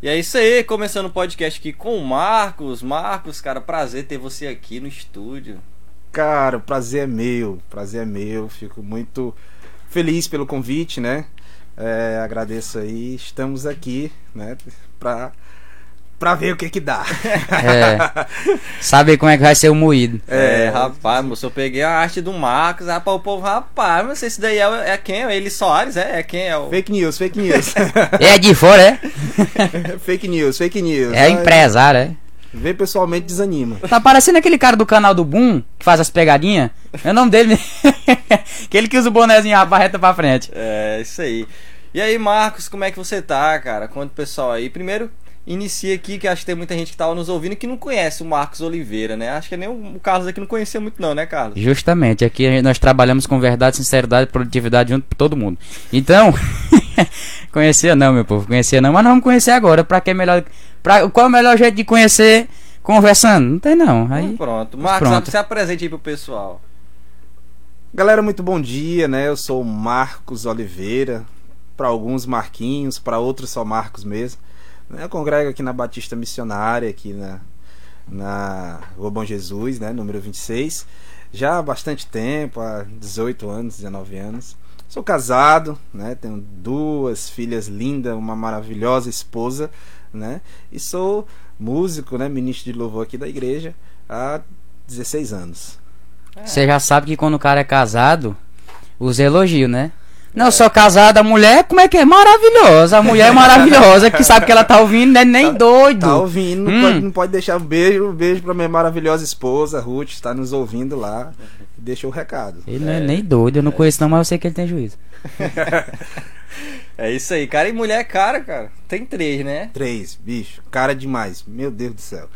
E é isso aí, começando o podcast aqui com o Marcos. Marcos, cara, prazer ter você aqui no estúdio. Cara, o prazer é meu, prazer é meu. Fico muito feliz pelo convite, né? É, agradeço aí. Estamos aqui, né? Pra, pra ver o que que dá. É. Saber como é que vai ser o moído. É, rapaz, moço, eu peguei a arte do Marcos, rapaz, o povo, rapaz, mas esse daí é, é quem? É ele Soares? É, é quem? É o... Fake news, fake news. É de fora, é? fake news, fake news. É empresário, é? Ver pessoalmente desanima. Tá parecendo aquele cara do canal do Boom, que faz as pegadinhas. É o nome dele. aquele que usa o bonezinho a barreta pra frente. É, isso aí. E aí, Marcos, como é que você tá, cara? Conta o pessoal aí. Primeiro, inicia aqui, que acho que tem muita gente que tava nos ouvindo que não conhece o Marcos Oliveira, né? Acho que nem o Carlos aqui não conhecia muito não, né, Carlos? Justamente, aqui nós trabalhamos com verdade, sinceridade e produtividade junto com todo mundo. Então, conhecia não, meu povo, conhecia não, mas nós vamos conhecer agora, pra que é melhor... Pra, qual é o melhor jeito de conhecer conversando? Não tem não, aí... Então, pronto. Marcos, pronto. se apresente aí pro pessoal. Galera, muito bom dia, né? Eu sou o Marcos Oliveira. Para alguns Marquinhos, para outros só Marcos mesmo. Né? Eu congrego aqui na Batista Missionária, aqui na, na Rua Bom Jesus, né? número 26. Já há bastante tempo, há 18 anos, 19 anos. Sou casado, né? tenho duas filhas lindas, uma maravilhosa esposa, né? E sou músico, né? ministro de louvor aqui da igreja há 16 anos. Você já sabe que quando o cara é casado, usa elogio, né? Não, eu sou casada, a mulher, como é que é? Maravilhosa. A mulher é maravilhosa, que sabe que ela tá ouvindo, não é nem doido. Tá ouvindo, não, Hum. pode, não pode deixar um beijo, um beijo pra minha maravilhosa esposa, Ruth, está nos ouvindo lá. Deixa o recado. Ele não é nem doido, eu não conheço não, mas eu sei que ele tem juízo. É isso aí, cara. E mulher é cara, cara. Tem três, né? Três, bicho, cara demais, meu Deus do céu.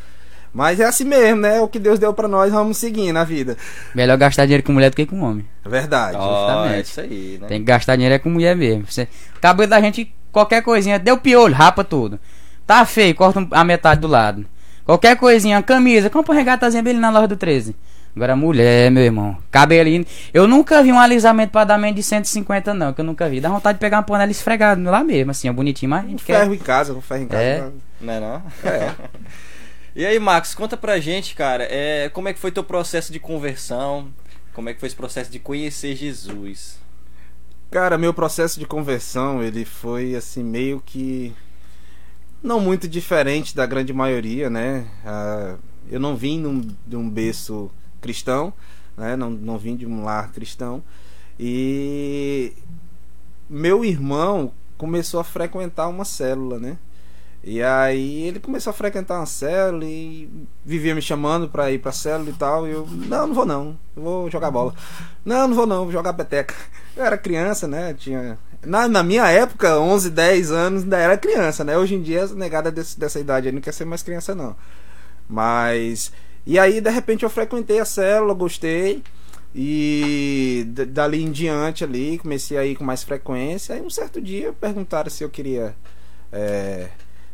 Mas é assim mesmo, né? O que Deus deu pra nós, vamos seguir na vida. Melhor gastar dinheiro com mulher do que com homem. É Verdade. Ó, justamente. é isso aí, né? Tem que gastar dinheiro é com mulher mesmo. Você, o cabelo da gente, qualquer coisinha, deu piolho, rapa tudo. Tá feio, corta um- a metade do lado. Qualquer coisinha, camisa, compra uma regatazinha bem ali na loja do 13. Agora mulher, meu irmão, cabelinho. Eu nunca vi um alisamento pra dar menos de 150 não, que eu nunca vi. Dá vontade de pegar uma panela esfregada lá mesmo, assim, ó, bonitinho, mas a Um gente quer... ferro em casa, um ferro em casa. É. Não é não? É. E aí, Marcos, conta pra gente, cara, é, como é que foi teu processo de conversão? Como é que foi esse processo de conhecer Jesus? Cara, meu processo de conversão, ele foi assim meio que não muito diferente da grande maioria, né? Ah, eu não vim num, de um berço cristão, né? Não, não vim de um lar cristão. E meu irmão começou a frequentar uma célula, né? E aí ele começou a frequentar uma célula e vivia me chamando pra ir pra célula e tal. E eu, não, não vou não, eu vou jogar bola. Não, não vou não, vou jogar peteca. Eu era criança, né? Tinha. Na, na minha época, 11, 10 anos, ainda era criança, né? Hoje em dia, negada desse, dessa idade aí não quer ser mais criança, não. Mas. E aí, de repente, eu frequentei a célula, gostei. E dali em diante ali, comecei a ir com mais frequência. Aí um certo dia perguntaram se eu queria. é,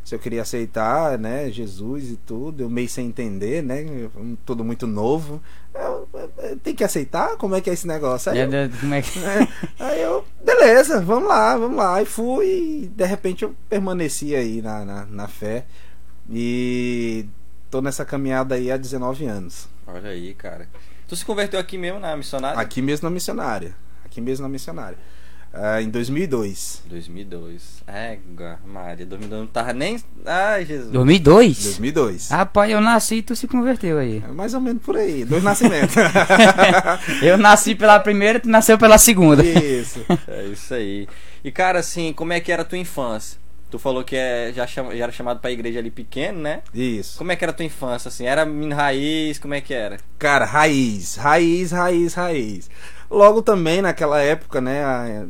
se eu queria aceitar, né, Jesus e tudo, eu meio sem entender, né, eu- tudo muito novo. Eu, eu- tem que aceitar? Como é que é esse negócio? Aí eu, É, Como é que... é, aí eu, beleza, vamos lá, vamos lá. E fui, e de repente eu permaneci aí na, na, na fé. E tô nessa caminhada aí há 19 anos. Olha aí, cara. Tu se converteu aqui mesmo na missionária? Aqui mesmo na missionária. Aqui mesmo na missionária. Ah, em 2002. 2002. Égua, Maria, 2002 não tava nem... Ai, Jesus. 2002? 2002. Rapaz, eu nasci e tu se converteu aí. É mais ou menos por aí. Dois nascimentos. Eu nasci pela primeira, tu nasceu pela segunda. Isso. É isso aí. E, cara, assim, como é que era a tua infância? Tu falou que é, já, chama- já era chamado pra igreja ali pequeno, né? Isso. Como é que era a tua infância, assim? Era menino raiz? Como é que era? Cara, raiz, raiz, raiz, raiz. Logo também naquela época, né?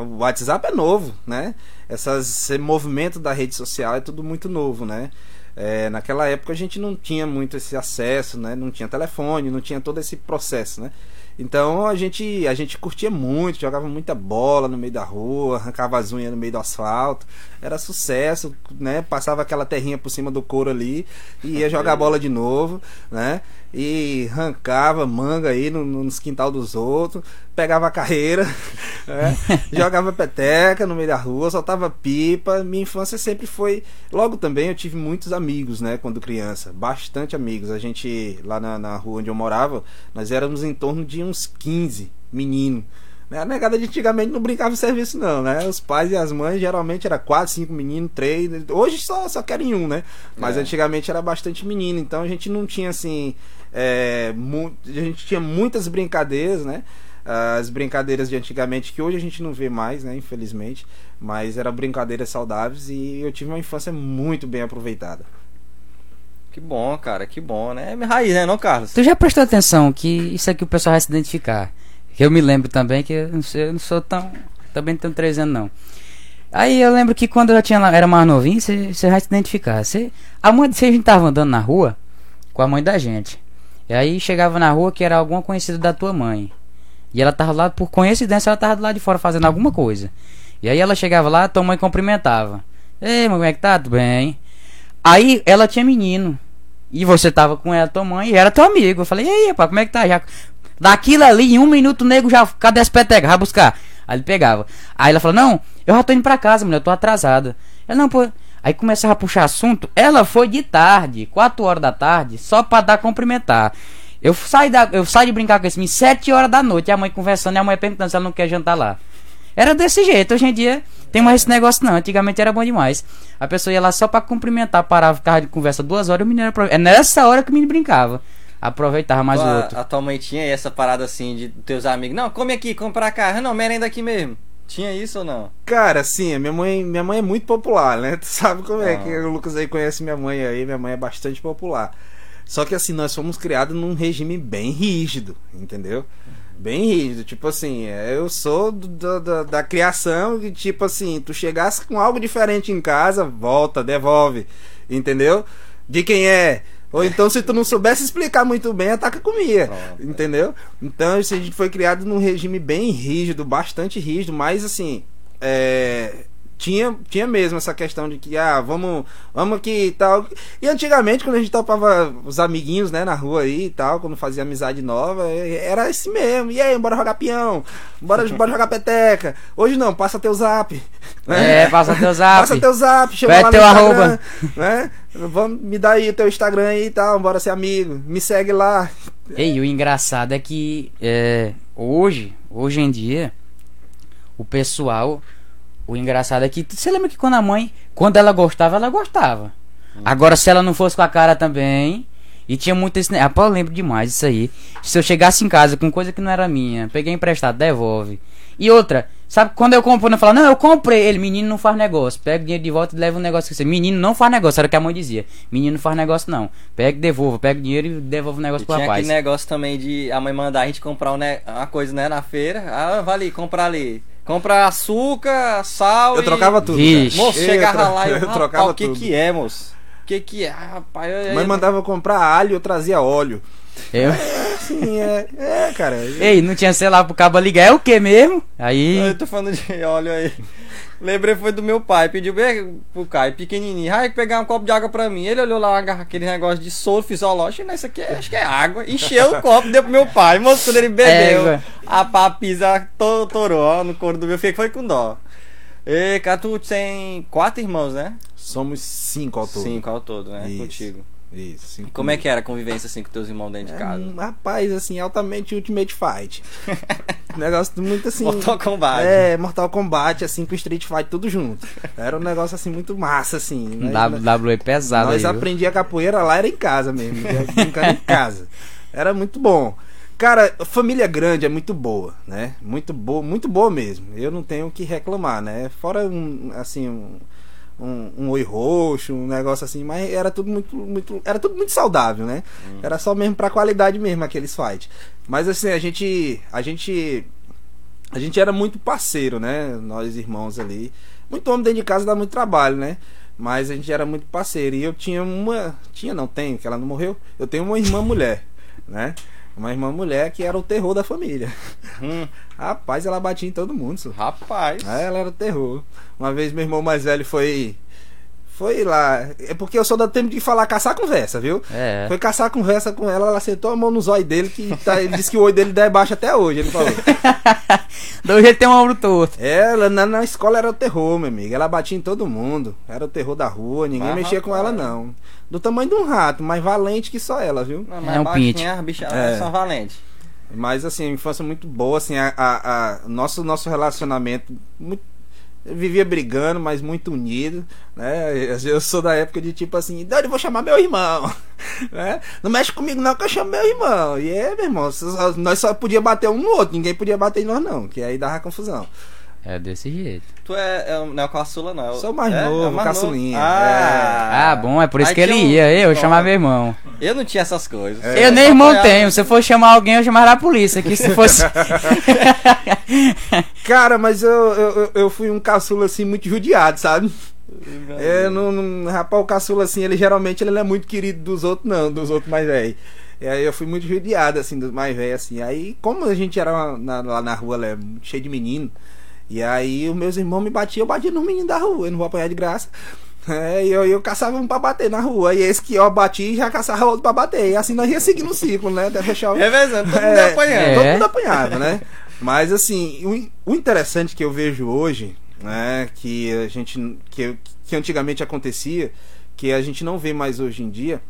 O WhatsApp é novo, né? Essas, esse movimento da rede social é tudo muito novo, né? É, naquela época a gente não tinha muito esse acesso, né? Não tinha telefone, não tinha todo esse processo, né? Então a gente, a gente curtia muito, jogava muita bola no meio da rua, arrancava as unhas no meio do asfalto. Era sucesso, né? Passava aquela terrinha por cima do couro ali e ia jogar bola de novo, né? E arrancava manga aí no, nos quintal dos outros, pegava a carreira, né? jogava peteca no meio da rua, soltava pipa. Minha infância sempre foi. Logo também eu tive muitos amigos, né, quando criança, bastante amigos. A gente, lá na, na rua onde eu morava, nós éramos em torno de uns 15 meninos. Né? A negada de antigamente não brincava em serviço, não, né? Os pais e as mães geralmente era quatro, cinco meninos, três. Hoje só, só querem um, né? Mas É. antigamente era bastante menino, então a gente não tinha assim. É, a gente tinha muitas brincadeiras, né? As brincadeiras de antigamente que hoje a gente não vê mais, né? Infelizmente. Mas eram brincadeiras saudáveis e eu tive uma infância muito bem aproveitada. Que bom, cara, que bom, né? É raiz, né, não, Carlos? Tu já prestou atenção que isso aqui o pessoal vai se identificar. Eu me lembro também que eu não, sei, eu não sou tão. Também não tenho três anos não. Aí eu lembro que quando eu já tinha, era mais novinho, você vai se identificar. Você, a mãe, se a gente tava andando na rua com a mãe da gente. E aí chegava na rua que era alguma conhecida da tua mãe. E ela tava lá, por coincidência, ela tava do lado de fora fazendo alguma coisa. E aí ela chegava lá, tua mãe cumprimentava. Ei, mãe, como é que tá? Tudo bem? Aí ela tinha menino. E você tava com ela, tua mãe, e era teu amigo. Eu falei, e aí, rapaz, como é que tá? Já... Daquilo ali, em um minuto o nego já. Cadê as petecas? Vai buscar. Aí ele pegava. Aí ela falou, não, eu já tô indo pra casa, mulher, eu tô atrasada. Ela, não, pô. Aí começava a puxar assunto. Ela foi de tarde, 4 horas da tarde, só pra dar cumprimentar. Eu saí, da, eu saí de brincar com esse menino 7 horas da noite, e a mãe conversando, e a mãe perguntando se ela não quer jantar lá. Era desse jeito, hoje em dia tem mais esse negócio não. Antigamente era bom demais. A pessoa ia lá só pra cumprimentar, parava, ficava de conversa duas horas, o menino era. É nessa hora que o menino brincava. Aproveitava mais o a, outro. a tua mãe tinha essa parada assim de teus amigos. Não, come aqui, come pra cá. Não, merenda aqui mesmo. Tinha isso ou não? Cara, sim, minha mãe, minha mãe é muito popular, né? Tu sabe como é Ah. que o Lucas aí conhece minha mãe aí, minha mãe é bastante popular. Só que assim, nós fomos criados num regime bem rígido, entendeu? Bem rígido, tipo assim, é, eu sou do- do- da, da criação que, tipo assim, tu chegasse com algo diferente em casa, volta, devolve, entendeu? De quem é? Ou então, se tu não soubesse explicar muito bem, ataca comia. Pronto. Entendeu? Então, assim, a gente foi criado num regime bem rígido, bastante rígido, mas assim, é, tinha, tinha mesmo essa questão de que, ah, vamos, vamos aqui e tal. E antigamente, quando a gente topava os amiguinhos, né, na rua aí e tal, quando fazia amizade nova, é, era esse mesmo. E aí, bora jogar peão, bora, bora jogar peteca. Hoje não, passa teu zap. né? É, passa teu zap. Passa teu zap, chama Pede lá teu Instagram, arroba. né? Vamos, me dá aí o teu Instagram aí e tal, bora ser amigo. Me segue lá. Ei, o engraçado é que é, hoje, hoje em dia, o pessoal. O engraçado é que. Você lembra que quando a mãe. Quando ela gostava, ela gostava. Agora, se ela não fosse com a cara também. E tinha muito esse. Ah, pô, eu lembro demais isso aí. Se eu chegasse em casa com coisa que não era minha, peguei emprestado, devolve. E outra, sabe quando eu compro, eu falo, não, eu comprei. Ele, menino não faz negócio. Pega o dinheiro de volta e leva um negócio que você. Menino não faz negócio, era o que a mãe dizia. Menino não faz negócio, não. Pega e devolva, pega o dinheiro e devolve o negócio E pro tinha rapaz. aquele negócio também de a mãe mandar a gente comprar um uma coisa, né, na feira. Ah, vai ali, comprar ali. Comprar açúcar, sal Eu e... trocava tudo. Vixe. Moço, Eu chegava tro- lá e eu, trocava o que tudo. que é, moço? O que que é? Ah, rapaz, eu, Mãe mandava comprar alho, eu trazia óleo. Eu... Sim, é, é, cara. Ei, não tinha celular pro cabo ligar, é o que mesmo? Aí. Eu tô falando de óleo aí. Lembrei foi do meu pai, pediu bem pro Caio, pequenininho, vai pegar um copo de água pra mim. Ele olhou lá aquele negócio de soro fisiológico, e isso aqui é, acho que é água. Encheu o copo, deu pro meu pai. Moço, quando ele bebeu, Égua. a papisa to- torou, no couro do meu filho, foi com dó. Ei, cara, tu tem quatro irmãos, né? Somos cinco ao todo. Cinco ao todo, né? Isso. Contigo. Isso. E cinco como é que era a convivência assim com teus irmãos dentro de É, casa? um rapaz, assim, altamente Ultimate Fight. negócio muito assim. Mortal Kombat. É, Mortal Kombat, assim, com Street Fight, tudo junto. Era um negócio assim muito massa, assim. né? WWE pesado Nós aí. viu? aprendia capoeira lá, era em casa mesmo. ia Brincando em casa. Era muito bom. Cara, família grande é muito boa, né? Muito boa, muito boa mesmo. Eu não tenho o que reclamar, né? Fora um, assim, um, um, um oi roxo, um negócio assim, mas era tudo muito, muito, era tudo muito saudável, né? Era só mesmo pra qualidade mesmo aqueles fights. Mas assim, a gente, a gente, a gente era muito parceiro, né? Nós irmãos ali. Muito homem dentro de casa dá muito trabalho, né? Mas a gente era muito parceiro. E eu tinha uma. Tinha, não tenho, que ela não morreu. Eu tenho uma irmã mulher, né? Uma irmã mulher que era o terror da família. Hum, Rapaz, ela batia em todo mundo. rapaz. Ela era o terror. Uma vez meu irmão mais velho foi Foi lá. É porque eu sou do tempo de falar caçar conversa, viu? É. Foi caçar conversa com ela, ela sentou a mão no zóio dele, que tá- ele disse que o olho dele dá baixo até hoje, ele falou. Do jeito tem um ombro torto. Ela na, na escola era o terror, meu amigo. Ela batia em todo mundo. Era o terror da rua, ninguém Mas, mexia com rapaz. ela, não. Do tamanho de um rato, mais valente que só ela, viu? Não, É um baixinha, pinte. as bichas É. são valentes. Mas assim, a infância muito boa, assim, a, a, a- nosso, nosso relacionamento muito. Vivia brigando, mas muito unido, né? Eu sou da época de tipo assim, Dani, vou chamar meu irmão, né? Não mexe comigo não que eu chamo meu irmão. E é, meu irmão, nós só podia bater um no outro, ninguém podia bater em nós não, que aí dava confusão. É desse jeito. Tu é, é, não é o caçula, não. é Sou mais é? novo, É o mais caçulinha, Ah, Ah, bom, é por isso Aí que ele um- ia. Eu Ó, chamava meu irmão. Eu não tinha essas coisas. Eu nem irmão apoiava. tenho. Se eu for chamar alguém, eu chamaria a polícia. Que se fosse. Cara, mas eu, eu, eu- fui um caçula assim muito judiado, sabe? É, não, não, rapaz, o caçula assim, ele geralmente ele não é muito querido dos outros, não, dos outros mais velhos. E aí eu fui muito judiado, assim, dos mais velhos, assim. Aí, como a gente era na- lá na rua, né, cheio de menino, e aí os meus irmãos me batiam, eu batia nos meninos da rua, eu não vou apanhar de graça. É, e eu, eu caçava um pra bater na rua. E esse que eu bati já caçava outro pra bater. E assim nós ia seguindo o ciclo, né? Até fechar o. Revezando, todo mundo É. Todo É. mundo apanhava, né? Mas assim, o o interessante que eu vejo hoje, né, que a gente que, que antigamente acontecia, que a gente não vê mais hoje em dia,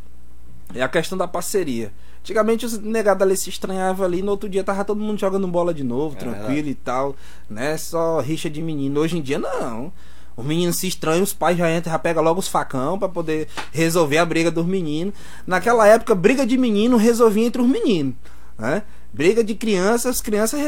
é a questão da parceria. Antigamente os negados ali se estranhavam ali, no outro dia tava todo mundo jogando bola de novo, É tranquilo e tal, né? Só rixa de menino. Hoje em dia não. Os meninos se estranham, os pais já entram, já pegam logo os facão pra poder resolver a briga dos meninos. Naquela época, briga de menino resolvia entre os meninos, né? Briga de crianças, as crianças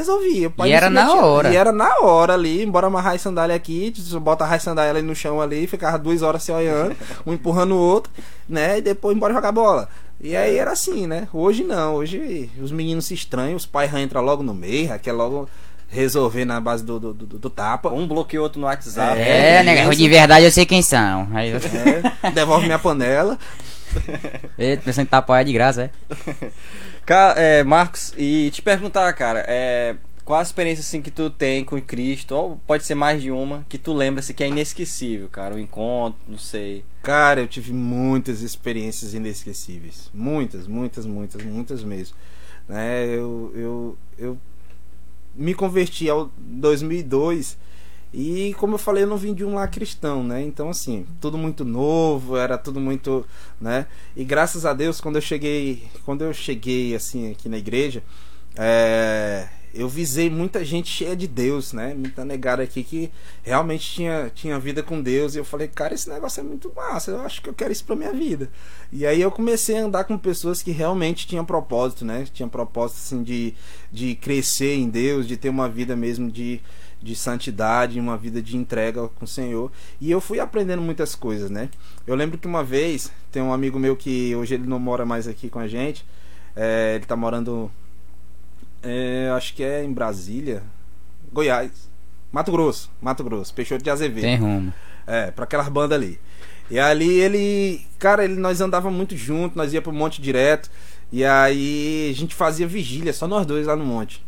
pai E era na hora. E era na hora ali, embora amarrar a sandália aqui, tu bota a sandália ali no chão ali, ficava duas horas se olhando, um empurrando o outro, né? E depois embora jogar bola. E aí era assim, né? Hoje não, hoje os meninos se estranham, os pais já entram logo no meio, já quer logo resolver na base do, do, do- do tapa. Um bloqueia o outro no WhatsApp. É, É, né? De verdade eu sei quem são. Aí eu. É, devolve minha panela. Eita, pensando que tá apoiado de graça, é? É, Marcos, e te perguntar, cara, é, qual a experiência assim que tu tem com Cristo, ou pode ser mais de uma, que tu lembra assim, que é inesquecível, cara, o encontro, não sei. Cara, eu tive muitas experiências inesquecíveis. Muitas, muitas, muitas, muitas mesmo. Né? Eu, eu, eu me converti ao 2002 e, como eu falei, eu não vim de um lar cristão, né? Então, assim, tudo muito novo, era tudo muito, né? E graças a Deus, quando eu cheguei, quando eu cheguei, assim, aqui na igreja, é, eu visei muita gente cheia de Deus, né? Muita negada aqui que realmente tinha, tinha vida com Deus. E eu falei, cara, esse negócio é muito massa. Eu acho que eu quero isso pra minha vida. E aí eu comecei a andar com pessoas que realmente tinham propósito, né? Tinham propósito, assim, de, de crescer em Deus, de ter uma vida mesmo de, de santidade, uma vida de entrega com o Senhor. E eu fui aprendendo muitas coisas, né? Eu lembro que uma vez, tem um amigo meu que hoje ele não mora mais aqui com a gente. é, ele tá morando é, acho que é em Brasília, Goiás, Mato Grosso, Mato Grosso, Peixoto de Azevedo. Tem rumo. É, pra aquelas bandas ali. E ali ele, cara, ele, nós andava muito junto, nós ia pro monte direto. E aí a gente fazia vigília, só nós dois lá no monte.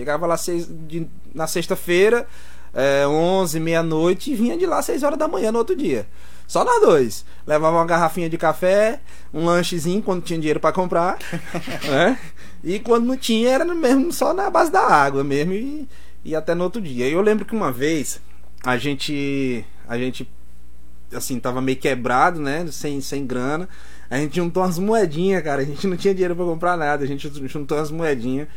Chegava lá seis, de- na sexta-feira, é, 11, meia-noite, e vinha de lá 6 horas da manhã no outro dia. Só nós dois. Levava uma garrafinha de café, um lanchezinho quando tinha dinheiro pra comprar, né? E quando não tinha, era mesmo só na base da água mesmo e, e até no outro dia. Eu lembro que uma vez a gente a gente assim tava meio quebrado, né, sem sem grana. A gente juntou umas moedinhas, cara. A gente não tinha dinheiro pra comprar nada. A gente juntou umas moedinhas.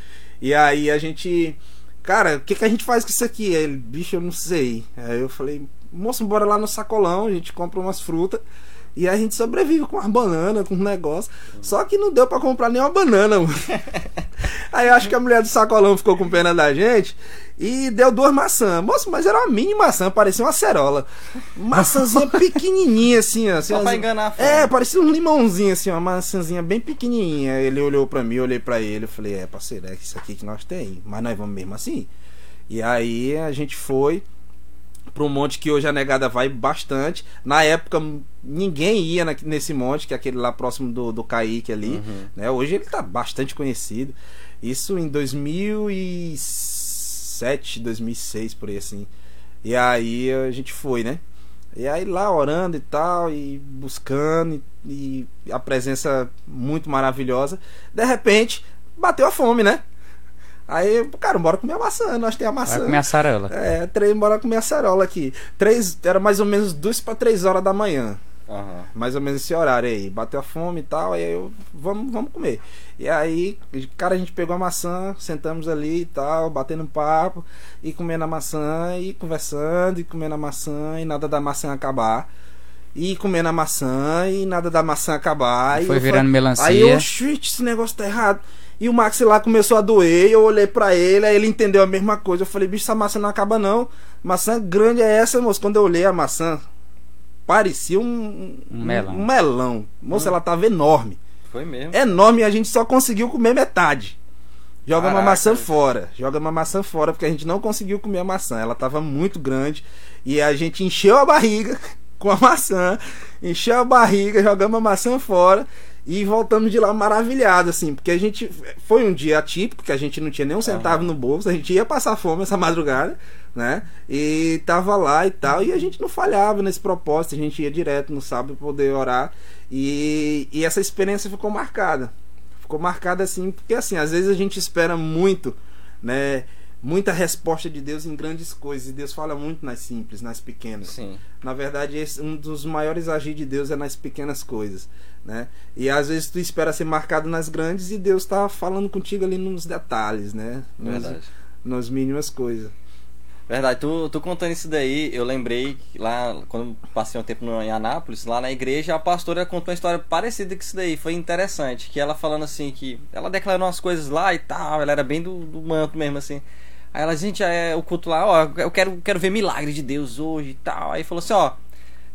E aí a gente Cara, o que, que a gente faz com isso aqui? Aí ele, bicho, eu não sei. Aí eu falei, moço, bora lá no sacolão, a gente compra umas frutas. E a gente sobrevive com umas bananas, com um negócio. Só que não deu pra comprar nenhuma banana, mano. Aí eu acho que a mulher do sacolão ficou com pena da gente e deu duas maçãs. Moço, mas era uma mini maçã, parecia uma acerola. Maçãzinha pequenininha, assim, ó. Assim, Só pra assim. enganar a fome. É, parecia um limãozinho, assim, uma maçãzinha bem pequenininha. Ele olhou pra mim, eu olhei pra ele, eu falei, é, parceiro, é isso aqui que nós tem. Mas nós vamos mesmo assim. E aí a gente foi para um monte que hoje a negada vai bastante. Na época ninguém ia na- nesse monte, que é aquele lá próximo do, do Kaique ali. Né? Hoje ele tá bastante conhecido. Isso em 2007, 2006, por aí assim. E aí a gente foi, né? E aí lá orando e tal, e buscando, e, e a presença muito maravilhosa. De repente, bateu a fome, né? Aí, cara, bora comer a maçã, nós temos a maçã. Vai comer a sarola. É, três, bora comer a cerola aqui. Três, era mais ou menos duas para três horas da manhã. Aham. Mais ou menos esse horário aí. Bateu a fome e tal, aí eu, vamos, vamos comer. E aí, cara, a gente pegou a maçã, sentamos ali e tal, batendo um papo, e comendo a maçã, e conversando, e comendo a maçã, e nada da maçã acabar. E comendo a maçã, e nada da maçã acabar. e Foi eu virando falei- melancia. Aí eu, shit, esse negócio tá errado. E o Max lá começou a doer, eu olhei pra ele, aí ele entendeu a mesma coisa. Eu falei, bicho, essa maçã não acaba não. Maçã grande é essa, moço. Quando eu olhei a maçã, parecia um, Um melão. Um melão. Moça, ela tava enorme. Foi mesmo. Enorme e a gente só conseguiu comer metade. Joga uma Caraca. maçã fora. Joga uma maçã fora, porque a gente não conseguiu comer a maçã. Ela tava muito grande. E a gente encheu a barriga com a maçã. Encheu a barriga, jogamos a maçã fora. E voltamos de lá maravilhado, assim, porque a gente. Foi um dia atípico, que a gente não tinha nem um centavo no bolso, a gente ia passar fome essa madrugada, né? E tava lá e tal, e a gente não falhava nesse propósito, a gente ia direto no sábado poder orar. E, e essa experiência ficou marcada. Ficou marcada assim, porque assim, às vezes a gente espera muito, né? Muita resposta de Deus em grandes coisas. E Deus fala muito nas simples, nas pequenas. Sim. Na verdade, esse, um dos maiores agir de Deus é nas pequenas coisas, né? E às vezes tu espera ser marcado nas grandes e Deus tá falando contigo ali nos detalhes, né? Nos, Verdade. nas mínimas coisas. Verdade, tu, tu contando isso daí, eu lembrei lá, quando passei um tempo no, em Anápolis, lá na igreja, a pastora contou uma história parecida com isso daí, foi interessante, que ela falando assim, que ela declarou umas coisas lá e tal, ela era bem do, do manto mesmo, assim. Aí ela, gente, é o culto lá, ó, eu quero, quero ver milagre de Deus hoje e tal. Aí falou assim, ó,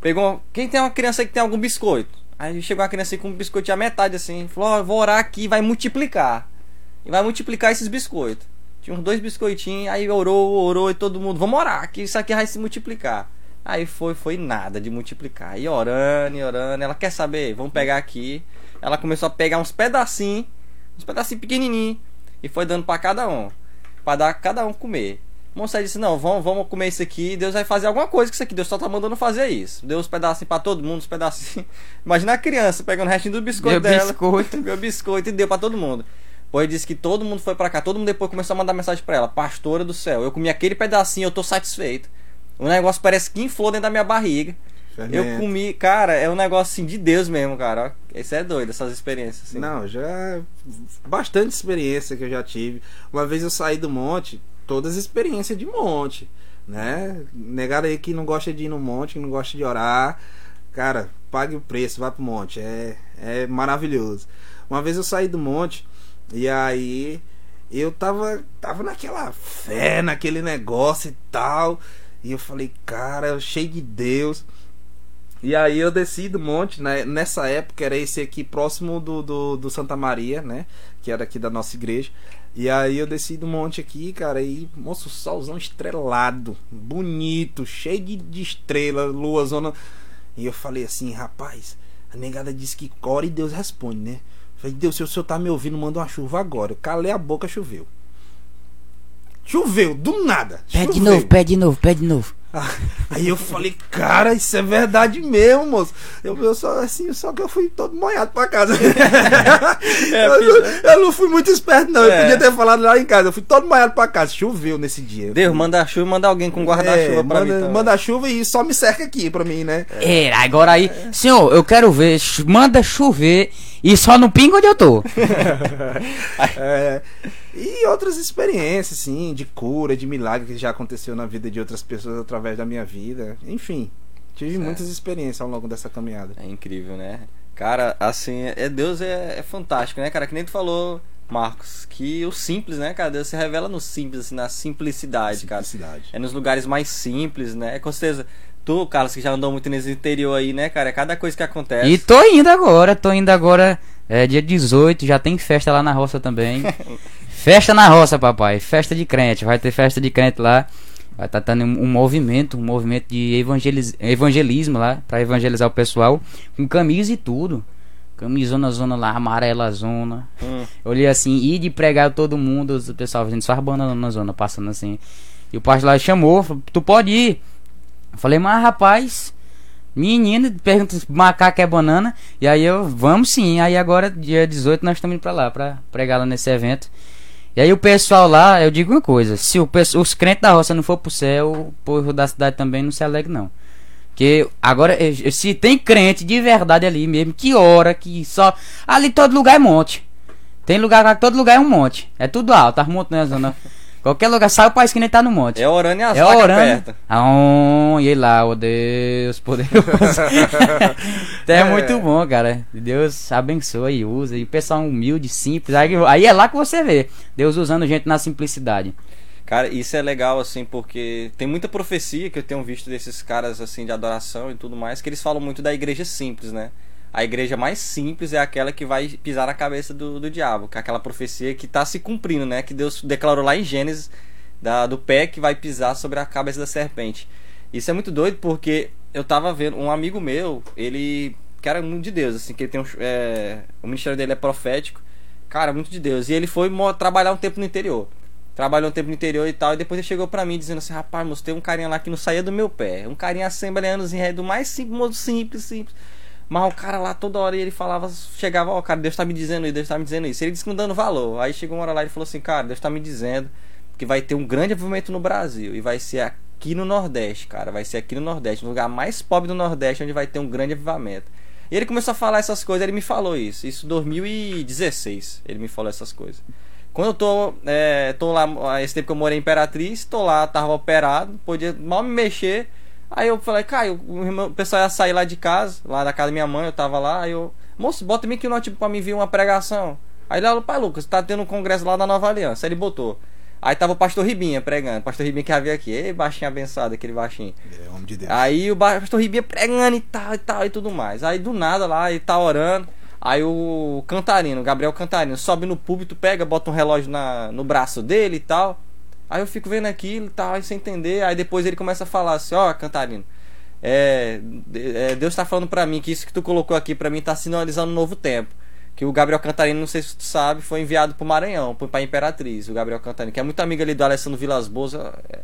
pegou, quem tem uma criança que tem algum biscoito? Aí chegou uma criança com um biscoito a metade assim, falou, ó, vou orar aqui, vai multiplicar. E vai multiplicar esses biscoitos. Tinha uns dois biscoitinhos, aí orou, orou e todo mundo, vamos orar, que isso aqui vai se multiplicar. Aí foi, foi nada de multiplicar. E orando, e orando. Ela quer saber, vamos pegar aqui. Ela começou a pegar uns pedacinhos, uns pedacinhos pequenininhos, e foi dando pra cada um, Pra dar cada um comer. Moça disse: Não, vamos, vamos comer isso aqui. Deus vai fazer alguma coisa com isso aqui. Deus só tá mandando fazer isso. Deu uns pedacinhos pra todo mundo, uns pedacinhos. Imagina a criança pegando o restinho do biscoito Deu dela. biscoito. Deu biscoito e deu pra todo mundo. Pois disse que todo mundo foi pra cá. Todo mundo depois começou a mandar mensagem pra ela: Pastora do céu, eu comi aquele pedacinho, eu tô satisfeito. O negócio parece que inflou dentro da minha barriga. Eu Fermento. comi, cara, é um negócio assim de Deus mesmo, cara. Isso é doido, essas experiências. Assim. Não, já. Bastante experiência que eu já tive. Uma vez eu saí do monte, todas as experiências de monte, né? Negado aí que não gosta de ir no monte, que não gosta de orar. Cara, pague o preço, vai pro monte. É, é maravilhoso. Uma vez eu saí do monte e aí eu tava, tava naquela fé, naquele negócio e tal. E eu falei, cara, cheio de Deus. E aí eu desci do monte, né? nessa época era esse aqui próximo do, do, do Santa Maria, né? Que era aqui da nossa igreja. E aí eu desci do monte aqui, cara, e, moço, solzão estrelado, bonito, cheio de, de estrela, lua, zona. E eu falei assim, rapaz, a negada disse que ora e Deus responde, né? Eu falei, Deus, se o senhor tá me ouvindo, manda uma chuva agora. Eu calei a boca, choveu. Choveu, do nada. Pede de novo, pede de novo, pede de novo. Aí eu falei, cara, isso é verdade mesmo, moço. Eu, eu só assim, só que eu fui todo molhado pra casa. eu, não, eu não fui muito esperto, não. Eu É. podia ter falado lá em casa. Eu fui todo molhado pra casa. Choveu nesse dia. Deus, manda chuva e manda alguém com guarda-chuva É, pra mim. manda, também. manda chuva e só me cerca aqui pra mim, né? É, agora aí, senhor, eu quero ver, manda chover e só no pingo onde eu tô. É, e outras experiências, assim, de cura, de milagre que já aconteceu na vida de outras pessoas através da minha vida. Enfim, tive Certo. muitas experiências ao longo dessa caminhada. É incrível, né? Cara, assim, é Deus é, é fantástico, né, cara? Que nem tu falou, Marcos, que o simples, né, cara? Deus se revela no simples, assim, na simplicidade, cara. Simplicidade. É nos lugares mais simples, né? Com certeza. Tu, Carlos, que já andou muito nesse interior aí, né, cara? É cada coisa que acontece. E tô indo agora, tô indo agora, é dia 18, já tem festa lá na roça também. festa na roça, papai, festa de crente, vai ter festa de crente lá. Vai estar tendo um, um movimento, um movimento de evangeliz- evangelismo lá, pra evangelizar o pessoal, com camisa e tudo. Camisona, zona lá, amarela, zona. Hum. Eu olhei assim, e de pregar todo mundo, o pessoal fazendo só banana na zona, passando assim. E o pastor lá chamou, falou, tu pode ir. Eu falei, mas rapaz, Menino, pergunta se macaco é banana. E aí eu, vamos sim. Aí agora, dia 18, nós estamos indo pra lá, pra pregar lá nesse evento. E aí o pessoal lá, eu digo uma coisa: se o, os crentes da roça não for pro céu, o povo da cidade também não se alegra, não. Porque agora, eh, se tem crente de verdade ali mesmo, que ora, que só. Ali todo lugar é monte. Tem lugar, todo lugar é um monte. É tudo alto, as montanhas, zona. Qualquer lugar, sai pra esquina e tá no monte. É orando e as É vacas orando. perto. Aon, e lá, oh Deus poderoso. Então é, É. muito bom, cara. Deus abençoa e usa. E o pessoal humilde, simples. Aí, aí é lá que você vê. Deus usando gente na simplicidade. Cara, isso é legal, assim, porque tem muita profecia que eu tenho visto desses caras, assim, de adoração e tudo mais, que eles falam muito da igreja simples, né? A igreja mais simples é aquela que vai pisar na cabeça do, do diabo, que é aquela profecia que tá se cumprindo, né? Que Deus declarou lá em Gênesis, da, do pé que vai pisar sobre a cabeça da serpente. Isso é muito doido porque eu tava vendo um amigo meu, ele, era muito de Deus, assim, que ele tem um, é, o ministério dele é profético, cara, muito de Deus. E ele foi trabalhar um tempo no interior trabalhou um tempo no interior e tal, e depois ele chegou pra mim dizendo assim, rapaz, tem um carinha lá que não saía do meu pé. Um carinha assembleanozinho é do mais simples, modo simples, simples. Mas o cara lá toda hora ele falava, chegava, ó, cara, Deus tá me dizendo isso, Deus tá me dizendo isso. Ele disse que não dando valor. Aí chegou uma hora lá e falou assim, cara, Deus tá me dizendo que vai ter um grande avivamento no Brasil. E vai ser aqui no Nordeste, cara. Vai ser aqui no Nordeste, no lugar mais pobre do Nordeste, onde vai ter um grande avivamento. E ele começou a falar essas coisas, ele me falou isso. Isso em 2016, ele me falou essas coisas. Quando eu tô, é, tô lá, esse tempo que eu morei em Imperatriz, tô lá, tava operado, podia mal me mexer. Aí eu falei, Caio, o, o pessoal ia sair lá de casa, lá da casa da minha mãe, eu tava lá, aí eu, moço, bota mim aqui no notebook pra me ver uma pregação. Aí ele falou, pai Lucas, tá tendo um congresso lá da Nova Aliança. Aí ele botou. Aí tava o pastor Ribinha pregando, pastor Ribinha que havia aqui, ei, baixinho abençoado, aquele baixinho. É homem de Deus. Aí o pastor Ribinha pregando e tal e tal e tudo mais. Aí do nada lá, ele tá orando. Aí o Cantarino, o Gabriel Cantarino, sobe no púlpito, pega, bota um relógio na, no braço dele e tal. Aí eu fico vendo aquilo e tal, sem entender. Aí depois ele começa a falar assim: Ó, Cantarino, é, é, Deus tá falando pra mim que isso que tu colocou aqui pra mim tá sinalizando um novo tempo. Que o Gabriel Cantarino, não sei se tu sabe, foi enviado pro Maranhão, pra Imperatriz. O Gabriel Cantarino, que é muito amigo ali do Alessandro Vilas Boas. é,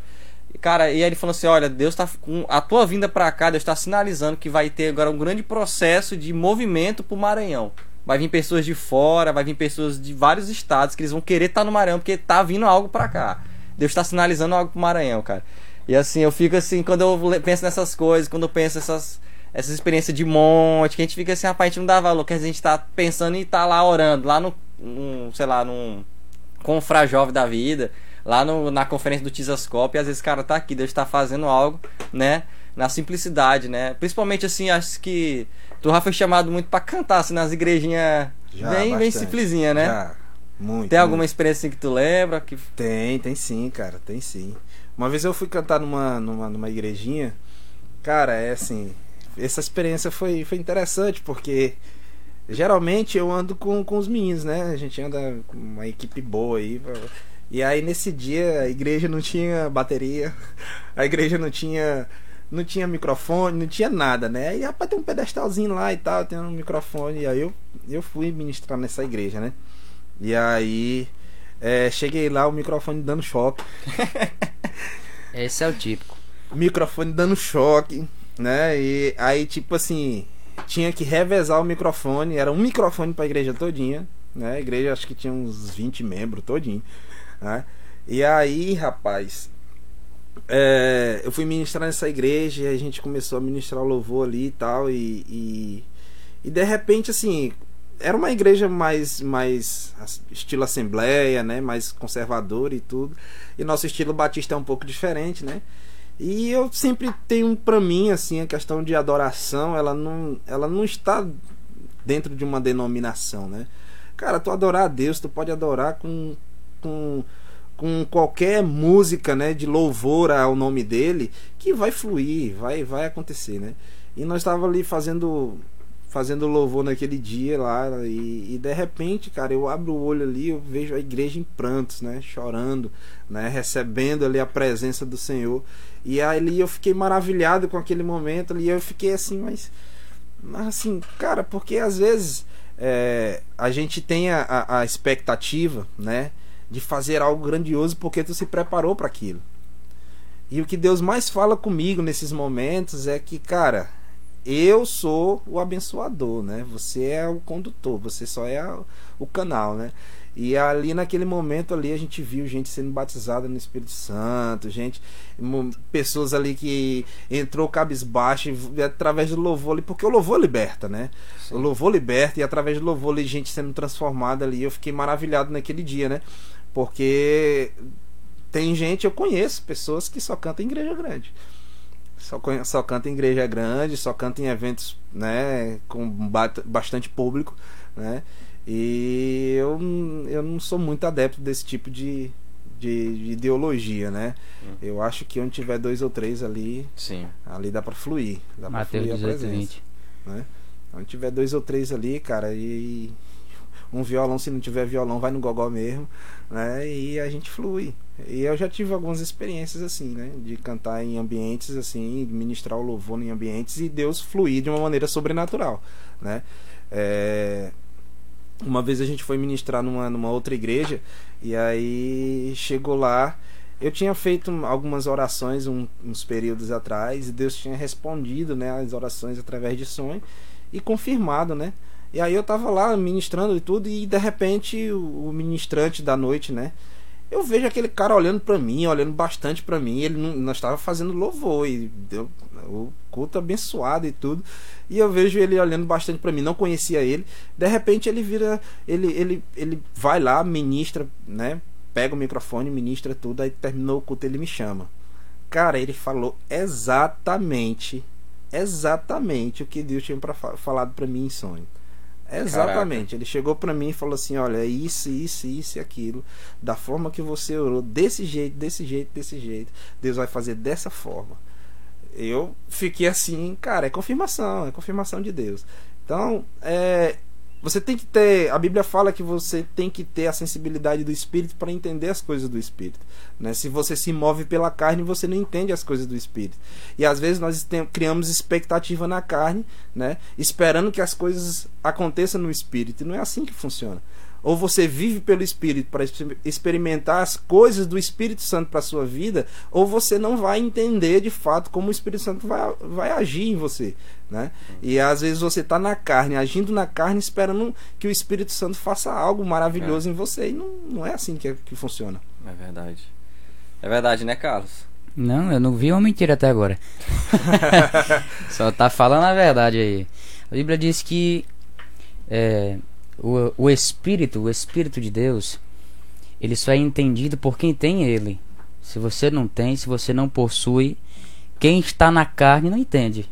Cara, e aí ele falou assim: olha, Deus tá com a tua vinda pra cá, Deus tá sinalizando que vai ter agora um grande processo de movimento pro Maranhão. Vai vir pessoas de fora, vai vir pessoas de vários estados que eles vão querer estar no Maranhão, porque tá vindo algo pra cá. Deus tá sinalizando algo pro Maranhão, cara. E assim, eu fico assim, quando eu penso nessas coisas, quando eu penso essas, essas experiências de monte, que a gente fica assim, rapaz, a gente não dá valor, que a gente tá pensando em tá lá orando, lá no, num, sei lá, num confra jovem da vida, lá no, na conferência do Tizascope, e às vezes, cara, tá aqui, Deus tá fazendo algo, né? Na simplicidade, né? Principalmente assim, acho que tu já foi chamado muito pra cantar, assim, nas igrejinhas Já, bem, bem simplesinha, né? Já, muito. Tem alguma muito. experiência assim que tu lembra? Que... Tem, tem sim, cara, tem sim. Uma vez eu fui cantar numa, numa, numa igrejinha, cara, é assim, essa experiência foi, foi interessante, porque geralmente eu ando com, com os meninos, né? A gente anda com uma equipe boa aí. E aí nesse dia a igreja não tinha bateria, a igreja não tinha. Não tinha microfone, não tinha nada, né? E rapaz, tem um pedestalzinho lá e tal, tem um microfone. E aí eu, eu fui ministrar nessa igreja, né? E aí é, cheguei lá, o microfone dando choque. Esse é o típico. Microfone dando choque, né? E aí, tipo assim, tinha que revezar o microfone. Era um microfone pra igreja todinha, né? A igreja acho que tinha uns 20 membros todinho, né? E aí, rapaz, é, eu fui ministrar nessa igreja e a gente começou a ministrar o louvor ali e tal. E, e, e de repente, assim, era uma igreja mais, mais estilo assembleia, né? Mais conservadora e tudo. E nosso estilo batista é um pouco diferente, né? E eu sempre tenho pra mim assim a questão de adoração, ela não, ela não está dentro de uma denominação, né? Cara, tu adorar a Deus, tu pode adorar com com com qualquer música, né, de louvor ao nome dele, que vai fluir, vai vai acontecer, né? E nós estava ali fazendo fazendo louvor naquele dia lá e, e de repente, cara, eu abro o olho ali, eu vejo a igreja em prantos, né, chorando, né, recebendo ali a presença do Senhor. E ali eu fiquei maravilhado com aquele momento ali, eu fiquei assim, mas assim, cara, porque às vezes é, a gente tem a, a expectativa, né, de fazer algo grandioso porque tu se preparou para aquilo. E o que Deus mais fala comigo nesses momentos é que, cara, eu sou o abençoador, né? Você é o condutor, você só é o canal, né? E ali naquele momento ali a gente viu gente sendo batizada no Espírito Santo, gente, pessoas ali que entrou cabisbaixo através do louvor ali, porque o louvor liberta, né? Sim. O louvor liberta e através do louvor ali gente sendo transformada ali, eu fiquei maravilhado naquele dia, né? Porque tem gente, eu conheço pessoas que só cantam em igreja grande. Só, só canta em igreja grande, só canta em eventos, né, com bastante público, né? E eu, eu não sou muito adepto desse tipo de, de, de ideologia, né? Hum. Eu acho que onde tiver dois ou três ali, Sim. ali dá para fluir, dá para fluir a presença, 20. né? Onde tiver dois ou três ali, cara, e um violão, se não tiver violão, vai no gogó mesmo, né? E a gente flui. E eu já tive algumas experiências assim, né? De cantar em ambientes assim, ministrar o louvor em ambientes e Deus fluir de uma maneira sobrenatural, né? É, uma vez a gente foi ministrar numa, numa outra igreja e aí chegou lá. Eu tinha feito algumas orações um, uns períodos atrás e Deus tinha respondido né, as orações através de sonho e confirmado, né? E aí eu tava lá ministrando e tudo e de repente o, ministrante da noite, né? eu vejo aquele cara olhando para mim, olhando bastante para mim. Ele não, nós estava fazendo louvor e deu o culto abençoado e tudo. E eu vejo ele olhando bastante para mim, não conhecia ele. De repente ele vira, ele ele ele vai lá, ministra, né? Pega o microfone, ministra tudo, aí terminou o culto, ele me chama. Cara, ele falou exatamente exatamente o que Deus tinha pra, falado para mim em sonho. Exatamente. Caraca. Ele chegou para mim e falou assim: olha, é isso, isso, isso e aquilo. Da forma que você orou, desse jeito, desse jeito, desse jeito. Deus vai fazer dessa forma. Eu fiquei assim, cara, é confirmação, é confirmação de Deus. Então, é, você tem que ter, a Bíblia fala que você tem que ter a sensibilidade do espírito para entender as coisas do espírito, né? Se você se move pela carne, você não entende as coisas do espírito. E às vezes nós tem, criamos expectativa na carne, né? Esperando que as coisas aconteçam no espírito. E não é assim que funciona ou você vive pelo Espírito para experimentar as coisas do Espírito Santo para sua vida, ou você não vai entender de fato como o Espírito Santo vai, vai agir em você. Né? E às vezes você está na carne, agindo na carne, esperando que o Espírito Santo faça algo maravilhoso é. em você. E não, não é assim que, que funciona. É verdade. É verdade, né, Carlos? Não, eu não vi uma mentira até agora. Só tá falando a verdade aí. A Bíblia diz que é, o, o Espírito, o Espírito de Deus, ele só é entendido por quem tem ele. Se você não tem, se você não possui, quem está na carne não entende.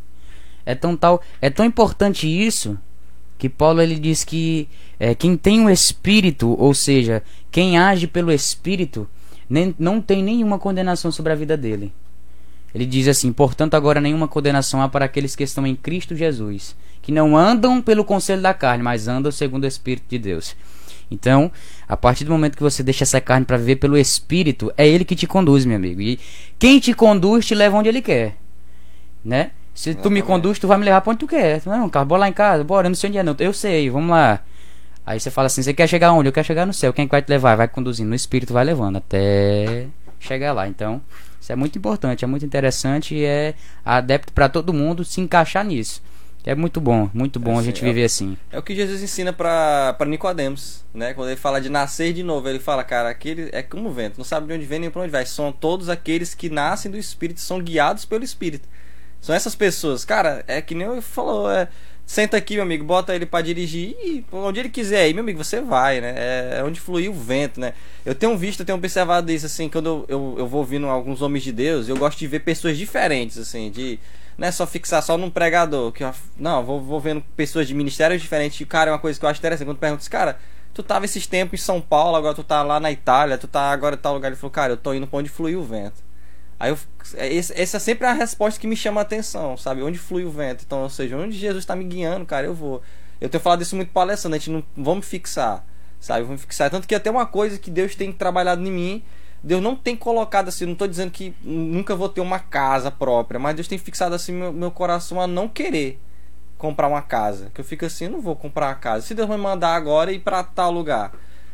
É tão tal, é tão importante isso que Paulo ele diz que é, quem tem o Espírito, ou seja, quem age pelo Espírito, nem, não tem nenhuma condenação sobre a vida dele. Ele diz assim: portanto, agora nenhuma condenação há para aqueles que estão em Cristo Jesus que não andam pelo conselho da carne, mas andam segundo o Espírito de Deus. Então, a partir do momento que você deixa essa carne para viver pelo Espírito, é Ele que te conduz, meu amigo. E quem te conduz te leva onde Ele quer, né? Se tu me conduz, tu vai me levar pra onde tu quer. Não, cara, bora lá em casa, bora, eu não sei onde é não. Eu sei, vamos lá. Aí você fala assim, você quer chegar onde? Eu quero chegar no céu. Quem vai te levar? Vai conduzindo. No Espírito vai levando até chegar lá. Então, isso é muito importante, é muito interessante e é adepto para todo mundo se encaixar nisso. É muito bom, muito bom é, a gente é, viver assim. É o que Jesus ensina para Nicodemos, né? Quando ele fala de nascer de novo, ele fala, cara, aquele é como o vento, não sabe de onde vem nem para onde vai. São todos aqueles que nascem do Espírito, são guiados pelo Espírito. São essas pessoas, cara, é que nem eu falou, é, senta aqui, meu amigo, bota ele para dirigir e onde ele quiser aí, meu amigo, você vai, né? É, é onde fluir o vento, né? Eu tenho visto, eu tenho observado isso, assim, quando eu, eu, vou ouvindo alguns homens de Deus, eu gosto de ver pessoas diferentes, assim, de não é só fixar só num pregador. Que eu, não, vou, vou vendo pessoas de ministérios diferentes. E, cara, é uma coisa que eu acho interessante. Quando perguntas, cara, tu tava esses tempos em São Paulo, agora tu tá lá na Itália, tu tá agora em tal lugar. Ele falou, cara, eu tô indo pra onde flui o vento. Aí eu, é, essa é sempre a resposta que me chama a atenção, sabe? Onde flui o vento. Então, ou seja, onde Jesus está me guiando, cara, eu vou. Eu tenho falado isso muito palestrando, a gente não vamos fixar, sabe? Vamos fixar. Tanto que até uma coisa que Deus tem trabalhado em mim Deus não tem colocado assim, não estou dizendo que nunca vou ter uma casa própria, mas Deus tem fixado assim meu, meu coração a não querer comprar uma casa. Que eu fico assim, eu não vou comprar uma casa. Se Deus me mandar agora ir para tal lugar.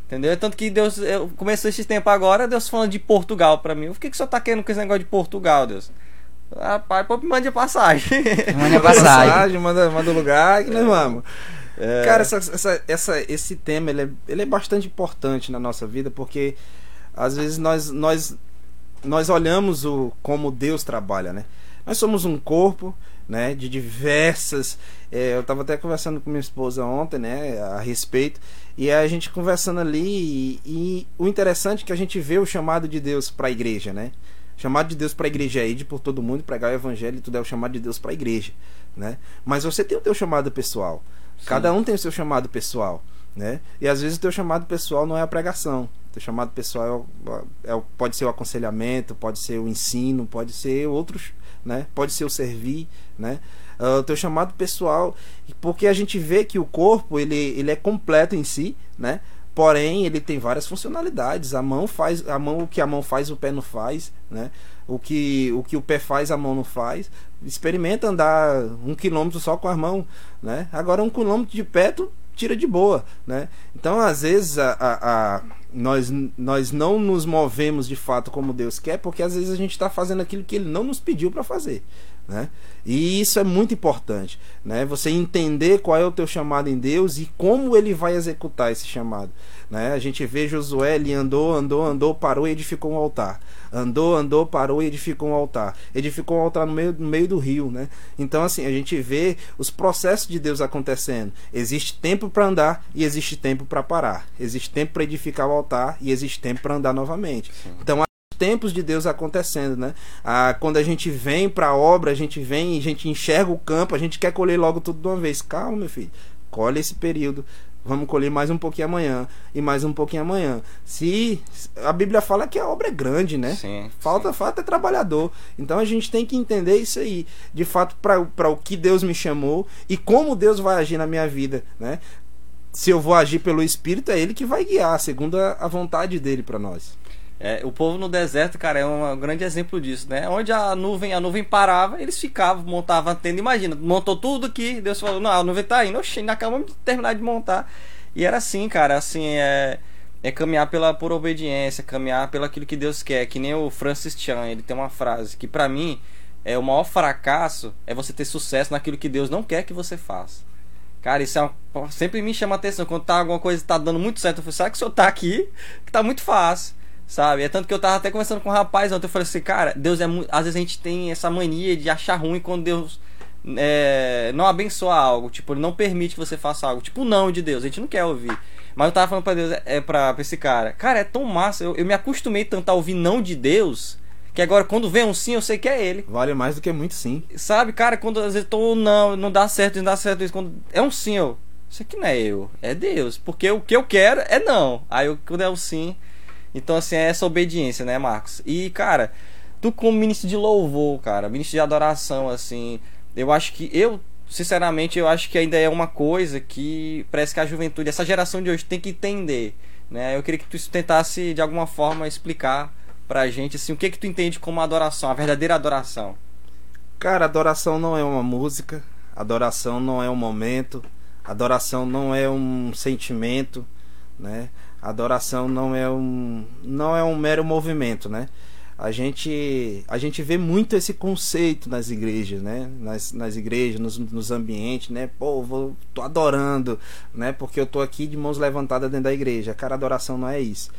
Entendeu? Tanto que Deus, começou esse tempo agora, Deus falando de Portugal para mim. O que que você tá querendo com esse negócio de Portugal, Deus? Rapaz, pô, mande a passagem. Manda passagem. manda, manda o lugar que nós vamos. É. Cara, essa, essa, essa- esse tema ele é, ele é bastante importante na nossa vida porque às vezes nós, nós, nós olhamos o, como Deus trabalha, né? Nós somos um corpo, né? De diversas. é, eu estava até conversando com minha esposa ontem, né? A respeito. E a gente conversando ali. E, e o interessante é que a gente vê o chamado de Deus para a igreja, né? O chamado de Deus para a igreja é ir por todo mundo, pregar o evangelho tudo é o chamado de Deus para a igreja, né? Mas você tem o teu chamado pessoal. Cada um tem o seu chamado pessoal, né? E às vezes o teu chamado pessoal não é a pregação. O teu chamado pessoal é é pode ser o aconselhamento, pode ser o ensino, pode ser outros, né? Pode ser o servir, né? Ah, o teu chamado pessoal, porque a gente vê que o corpo ele, ele é completo em si, né? Porém, ele tem várias funcionalidades. A mão faz, a mão o que a mão faz, o pé não faz, né? O que o que o pé faz, a mão não faz. Experimenta andar um quilômetro só com as mãos, né? Agora um quilômetro de pé tu tira de boa, né? Então às vezes a, a, a- nós, nós não nos movemos de fato como Deus quer, porque às vezes a gente está fazendo aquilo que Ele não nos pediu para fazer, né? E isso é muito importante, né? Você entender qual é o teu chamado em Deus e como Ele vai executar esse chamado, né? A gente vê Josué, ele andou, andou, andou, parou e edificou um altar. Andou, andou, parou e edificou um altar. Edificou um altar no meio, no meio do rio, né? Então, assim, a gente vê os processos de Deus acontecendo. Existe tempo para andar e existe tempo para parar. Existe tempo para edificar o altar e existe tempo para andar novamente. Então, há tempos de Deus acontecendo, né? Ah, quando a gente vem para a obra, a gente vem e a gente enxerga o campo, a gente quer colher logo tudo de uma vez. Calma, meu filho. Colhe esse período. Vamos colher mais um pouquinho amanhã e mais um pouquinho amanhã. Se a Bíblia fala que a obra é grande, né? Sim. Falta, falta é trabalhador. Então a gente tem que entender isso aí, de fato, para o que Deus me chamou e como Deus vai agir na minha vida, né? Se eu vou agir pelo Espírito, é Ele que vai guiar, segundo a, a vontade dele para nós. É, o povo no deserto, cara, é um grande exemplo disso, né? Onde a nuvem, a nuvem parava, eles ficavam, montavam a tenda. Imagina, montou tudo aqui, Deus falou, não, a nuvem tá indo, oxi, ainda acabamos de terminar de montar. E era assim, cara, assim, é, é caminhar pela, por obediência, caminhar pelo aquilo que Deus quer. Que nem o Francis Chan, ele tem uma frase que pra mim é o maior fracasso é você ter sucesso naquilo que Deus não quer que você faça. Cara, isso é sempre me chama atenção. Quando tá alguma coisa tá dando muito certo, eu falo, será que o senhor tá aqui? Que tá muito fácil. Sabe? É tanto que eu tava até conversando com um rapaz ontem. Eu falei assim, cara, Deus é muito. Às vezes a gente tem essa mania de achar ruim quando Deus é, não abençoa algo. Tipo, ele não permite que você faça algo. Tipo, não de Deus. A gente não quer ouvir. Mas eu tava falando pra Deus, é pra, pra esse cara. Cara, é tão massa. Eu, eu me acostumei tanto a ouvir não de Deus. Que agora, quando vem um sim, eu sei que é ele. Vale mais do que muito sim. Sabe, cara, quando às vezes tô não, não dá certo, não dá certo isso. Quando é um sim, eu. Isso aqui não é eu, é Deus. Porque o que eu quero é não. Aí eu, quando é um sim. Então, assim, é essa obediência, né, Marcos? E, cara, tu como ministro de louvor, cara, ministro de adoração, assim, eu acho que eu, sinceramente, eu acho que ainda é uma coisa que parece que a juventude, essa geração de hoje tem que entender, né? Eu queria que tu tentasse de alguma forma explicar pra gente assim, o que que tu entende como adoração, a verdadeira adoração. Cara, adoração não é uma música, adoração não é um momento, adoração não é um sentimento, né? Adoração não é um não é um mero movimento, né? A gente a gente vê muito esse conceito nas igrejas, né? Nas, nas igrejas, nos, nos ambientes, né? Pô, vou, tô adorando, né? Porque eu tô aqui de mãos levantadas dentro da igreja. Cara, adoração não é isso.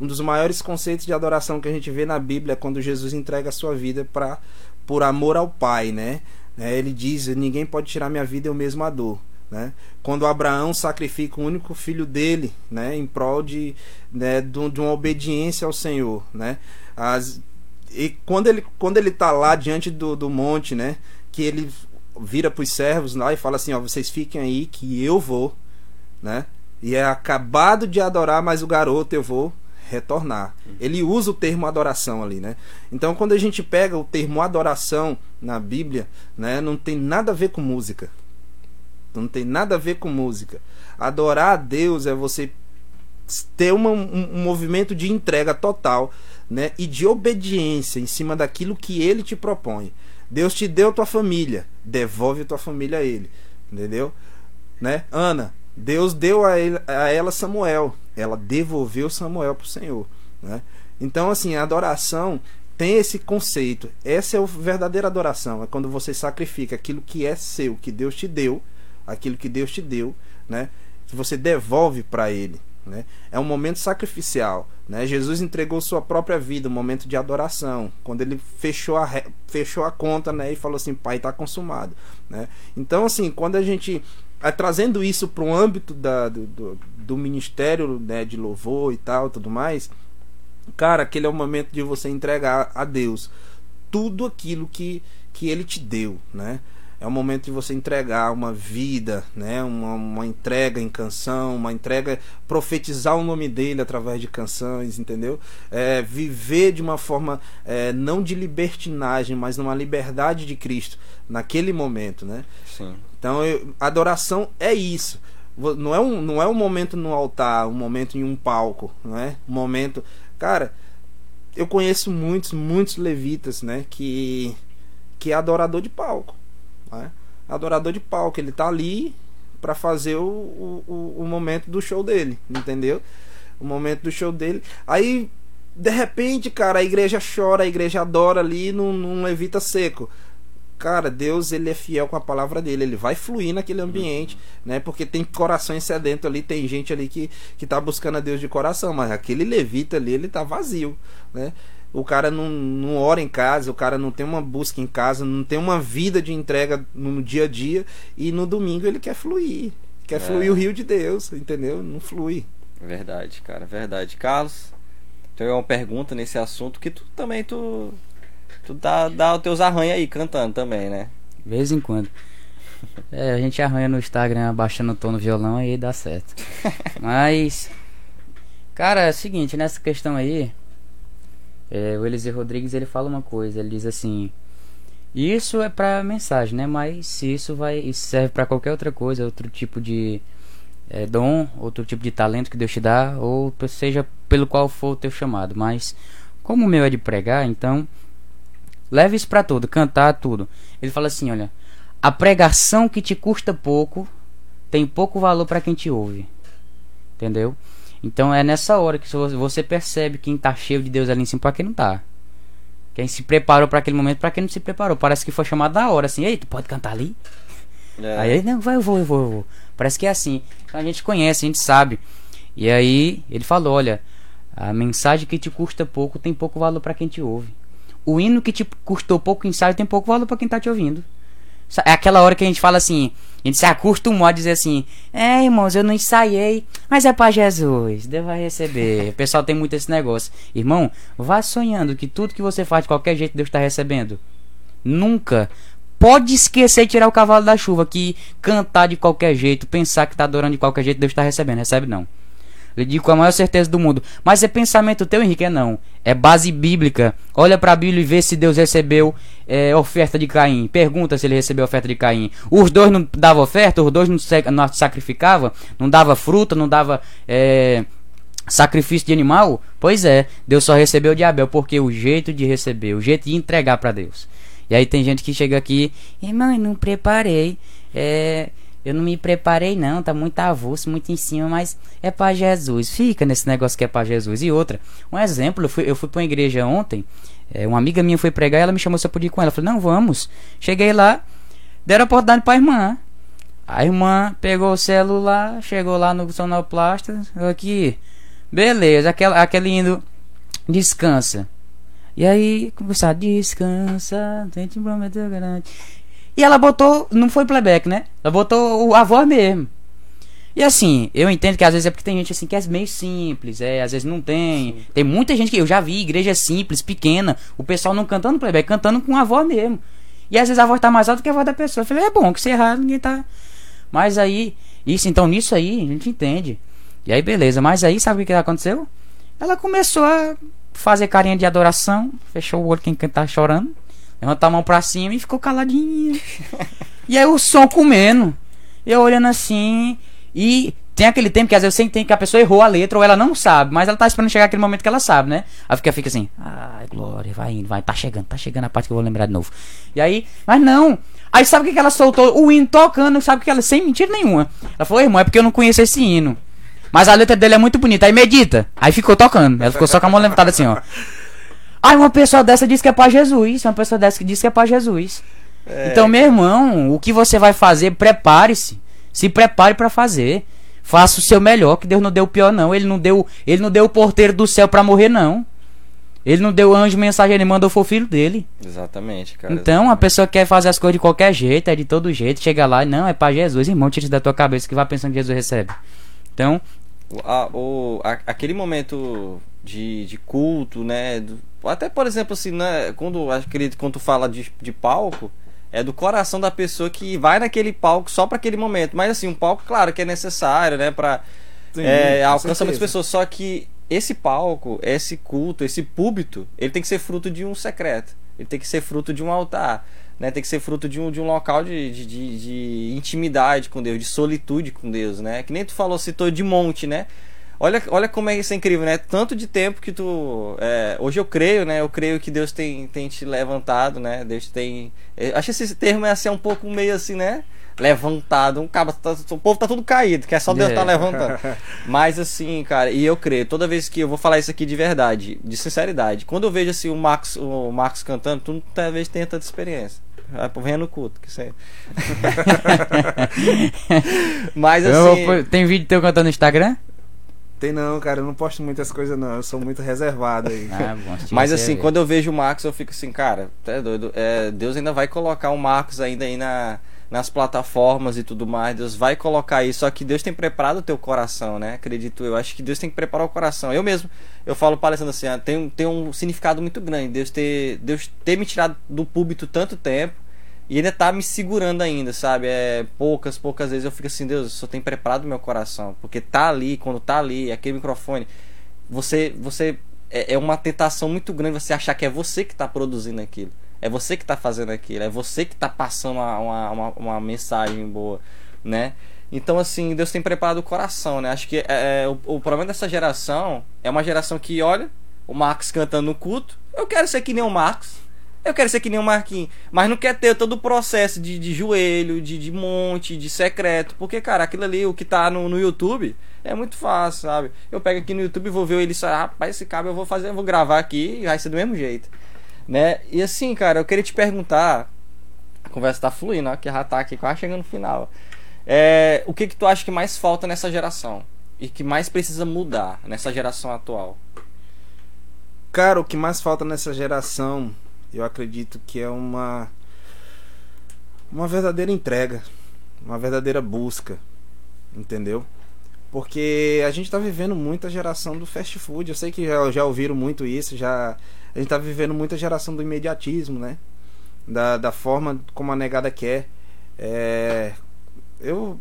Um dos maiores conceitos de adoração que a gente vê na Bíblia é quando Jesus entrega a sua vida para por amor ao Pai, né? É, Ele diz: ninguém pode tirar minha vida, eu mesmo a dou. Né? Quando Abraão sacrifica o único filho dele, né, em prol de, né, de, de uma obediência ao Senhor, né? As, e quando ele quando ele tá lá diante do, do monte, né, que ele vira para os servos lá e fala assim, ó, vocês fiquem aí que eu vou, né? E é acabado de adorar, mas o garoto eu vou retornar. Ele usa o termo adoração ali, né? Então, quando a gente pega o termo adoração na Bíblia, né, não tem nada a ver com música. Não tem nada a ver com música. Adorar a Deus é você ter uma, um, um movimento de entrega total, né, e de obediência em cima daquilo que Ele te propõe. Deus te deu tua família, devolve tua família a Ele, entendeu? Né? Ana, Deus deu a, ele, a ela Samuel, ela devolveu Samuel para o Senhor. Né? Então, assim, a adoração tem esse conceito. Essa é a verdadeira adoração. É quando você sacrifica aquilo que é seu, que Deus te deu, aquilo que Deus te deu, né? Que você devolve para Ele. Né? É um momento sacrificial. Né? Jesus entregou sua própria vida, um momento de adoração, quando ele fechou a, fechou a conta né? e falou assim: Pai, está consumado. Né? Então, assim, quando a gente. Trazendo isso para o âmbito da, do, do, do ministério né, de louvor e tal, tudo mais, cara, aquele é o momento de você entregar a Deus tudo aquilo que, que Ele te deu, né? É o momento de você entregar uma vida, né? uma, uma entrega em canção, uma entrega, profetizar o nome dele através de canções, entendeu? É, viver de uma forma é, não de libertinagem, mas numa liberdade de Cristo naquele momento, né? Sim. Então, eu, adoração é isso. Não é, um, não é um momento no altar, um momento em um palco, não é? Um momento. Cara, eu conheço muitos, muitos levitas, né? Que, que é adorador de palco né? Adorador de palco, ele tá ali para fazer o, o, o momento do show dele, entendeu? O momento do show dele. Aí, de repente, cara, a igreja chora, a igreja adora ali num, num levita seco. Cara, Deus ele é fiel com a palavra dele, ele vai fluir naquele ambiente, né? Porque tem corações sedentos ali, tem gente ali que, que tá buscando a Deus de coração, mas aquele levita ali, ele tá vazio, né? O cara não, não ora em casa, o cara não tem uma busca em casa, não tem uma vida de entrega no dia a dia e no domingo ele quer fluir. Quer é. fluir o rio de Deus, entendeu? Não flui. Verdade, cara, verdade. Carlos, tem uma pergunta nesse assunto que tu também tu tu dá, dá os teus arranha aí cantando também, né? De vez em quando. É, a gente arranha no Instagram abaixando o tom no violão aí dá certo. Mas cara, é o seguinte, nessa questão aí, é, o Eliseu Rodrigues ele fala uma coisa, ele diz assim: Isso é para mensagem, né? Mas se isso vai isso serve para qualquer outra coisa, outro tipo de é, dom, outro tipo de talento que Deus te dá, ou seja pelo qual for o teu chamado. Mas como o meu é de pregar, então leve isso para tudo, cantar tudo. Ele fala assim, olha, a pregação que te custa pouco tem pouco valor para quem te ouve. Entendeu? Então é nessa hora que você percebe quem tá cheio de Deus ali em cima pra quem não tá. Quem se preparou para aquele momento, para quem não se preparou. Parece que foi chamado da hora, assim, ei, tu pode cantar ali? É. Aí ele, não, vai, eu vou, eu vou, eu vou. Parece que é assim. A gente conhece, a gente sabe. E aí ele falou, olha, a mensagem que te custa pouco tem pouco valor para quem te ouve. O hino que te custou pouco ensaio tem pouco valor para quem tá te ouvindo. É aquela hora que a gente fala assim, a gente se acostumou a dizer assim: É, irmãos, eu não ensaiei, mas é para Jesus, Deus vai receber. O pessoal tem muito esse negócio. Irmão, vá sonhando que tudo que você faz de qualquer jeito Deus está recebendo. Nunca. Pode esquecer de tirar o cavalo da chuva, que cantar de qualquer jeito, pensar que está adorando de qualquer jeito, Deus está recebendo. Recebe não. Eu digo com a maior certeza do mundo. Mas é pensamento teu, Henrique? É não. É base bíblica. Olha para a Bíblia e vê se Deus recebeu é, oferta de Caim. Pergunta se ele recebeu oferta de Caim. Os dois não davam oferta, os dois não, não sacrificavam, não dava fruta, não dava é, sacrifício de animal. Pois é, Deus só recebeu de Abel, porque o jeito de receber, o jeito de entregar para Deus. E aí tem gente que chega aqui, irmão, não preparei. É, eu não me preparei não, tá muito avulso, muito em cima, mas é para Jesus. Fica nesse negócio que é para Jesus. E outra, um exemplo, eu fui, eu fui pra uma igreja ontem, é, uma amiga minha foi pregar ela me chamou se eu podia ir com ela. Eu falei, não, vamos. Cheguei lá, deram a oportunidade pra irmã. A irmã pegou o celular, chegou lá no sonoplasta, aqui, beleza, aquela, aquele indo, descansa. E aí, começar, descansa, tente prometer garante. E ela botou, não foi playback, né? Ela botou a voz mesmo. E assim, eu entendo que às vezes é porque tem gente assim que é meio simples, é, às vezes não tem. Sim. Tem muita gente que eu já vi, igreja simples, pequena, o pessoal não cantando playback, cantando com a voz mesmo. E às vezes a voz tá mais alta que a voz da pessoa. Eu falei, é bom que se errar, ninguém tá. Mas aí, isso, então nisso aí, a gente entende. E aí, beleza, mas aí, sabe o que aconteceu? Ela começou a fazer carinha de adoração, fechou o olho quem tá chorando. Levantou a mão pra cima e ficou caladinho. e aí o som comendo. Eu olhando assim. E tem aquele tempo que às vezes você entende que a pessoa errou a letra ou ela não sabe, mas ela tá esperando chegar aquele momento que ela sabe, né? Aí fica, fica assim, ai, glória, vai indo, vai, tá chegando, tá chegando a parte que eu vou lembrar de novo. E aí, mas não. Aí sabe o que ela soltou? O hino tocando, sabe o que ela, sem mentira nenhuma. Ela falou, irmão, é porque eu não conheço esse hino. Mas a letra dele é muito bonita, aí medita. Aí ficou tocando. Ela ficou só com a mão levantada assim, ó. Aí uma pessoa dessa diz que é pra Jesus. Uma pessoa dessa que diz que é pra Jesus. É, então, meu irmão, o que você vai fazer, prepare-se. Se prepare pra fazer. Faça o seu melhor, que Deus não deu o pior, não. Ele não deu, ele não deu o porteiro do céu pra morrer, não. Ele não deu anjo mensageiro, ele mandou foi o filho dele. Exatamente, cara. Então, a exatamente. pessoa quer fazer as coisas de qualquer jeito, é de todo jeito, chega lá não, é pra Jesus, irmão, tira isso da tua cabeça que vai pensando que Jesus recebe. Então, O- a- o, a- aquele momento de, de culto, né? do- até, por exemplo, assim, né, quando, acredito, quando tu fala de, de palco, é do coração da pessoa que vai naquele palco só para aquele momento. Mas, assim, um palco, claro, que é necessário, né? Pra, Sim, é, com alcança certeza. muitas pessoas. Só que esse palco, esse culto, esse púlpito, ele tem que ser fruto de um secreto. Ele tem que ser fruto de um altar. Né? Tem que ser fruto de um, de um local de, de, de- de intimidade com Deus, de solitude com Deus, né? Que nem tu falou, citou de monte, né? Olha, olha como é isso é incrível, né? Tanto de tempo que tu. é, hoje eu creio, né? Eu creio que Deus tem, tem te levantado, né? Deus tem. eu acho que esse termo é assim um pouco meio assim, né? Levantado. Um cabo, tá- o povo tá tudo caído, que é só Deus É. tá levantando. Mas assim, cara, e eu creio, toda vez que eu vou falar isso aqui de verdade, de sinceridade, quando eu vejo assim o Marcos, o Marcos cantando, tu talvez tenha tanta experiência. Ah, Venha no culto, que isso aí. Mas eu assim. vou- tem vídeo teu cantando no Instagram? Tem não, cara, eu não posto muitas coisas não, eu sou muito reservado aí. Ah, bom, Mas assim, quando eu vejo o Marcos, eu fico assim, cara, tá é doido. É, Deus ainda vai colocar o Marcos ainda aí na, nas plataformas e tudo mais. Deus vai colocar isso. Só que Deus tem preparado o teu coração, né? Acredito eu. Acho que Deus tem que preparar o coração. Eu mesmo, eu falo palestrando assim, ah, tem, um- tem um significado muito grande. Deus ter, Deus ter me tirado do púlpito tanto tempo. E ainda tá me segurando ainda, sabe? É poucas, poucas vezes eu fico assim, Deus, só tem preparado meu coração. Porque tá ali, quando tá ali, aquele microfone, você você é, é uma tentação muito grande você achar que é você que está produzindo aquilo é você que está fazendo aquilo é você que está passando uma, uma, uma, uma mensagem boa né então assim Deus tem preparado o coração né acho que é, é, o, o problema dessa geração é uma geração que olha o Marcos cantando no culto eu quero ser que nem o Marcos eu quero ser que nem o Marquinhos. Mas não quer ter todo o processo de, de joelho, de, de monte, de secreto. Porque, cara, aquilo ali, o que tá no, no YouTube, é muito fácil, sabe? Eu pego aqui no YouTube e vou ver ele só, rapaz, esse cabo eu vou fazer, eu vou gravar aqui e vai ser do mesmo jeito. Né? E assim, cara, eu queria te perguntar. A conversa tá fluindo, ó, que já tá aqui quase chegando no final. É, o que que tu acha que mais falta nessa geração? E que mais precisa mudar nessa geração atual? Cara, o que mais falta nessa geração, eu acredito que é uma uma verdadeira entrega, uma verdadeira busca, entendeu? Porque a gente tá vivendo muita geração do fast food. Eu sei que já, já ouviram muito isso, já a gente tá vivendo muita geração do imediatismo, né? Da, da forma como a negada quer. É, eu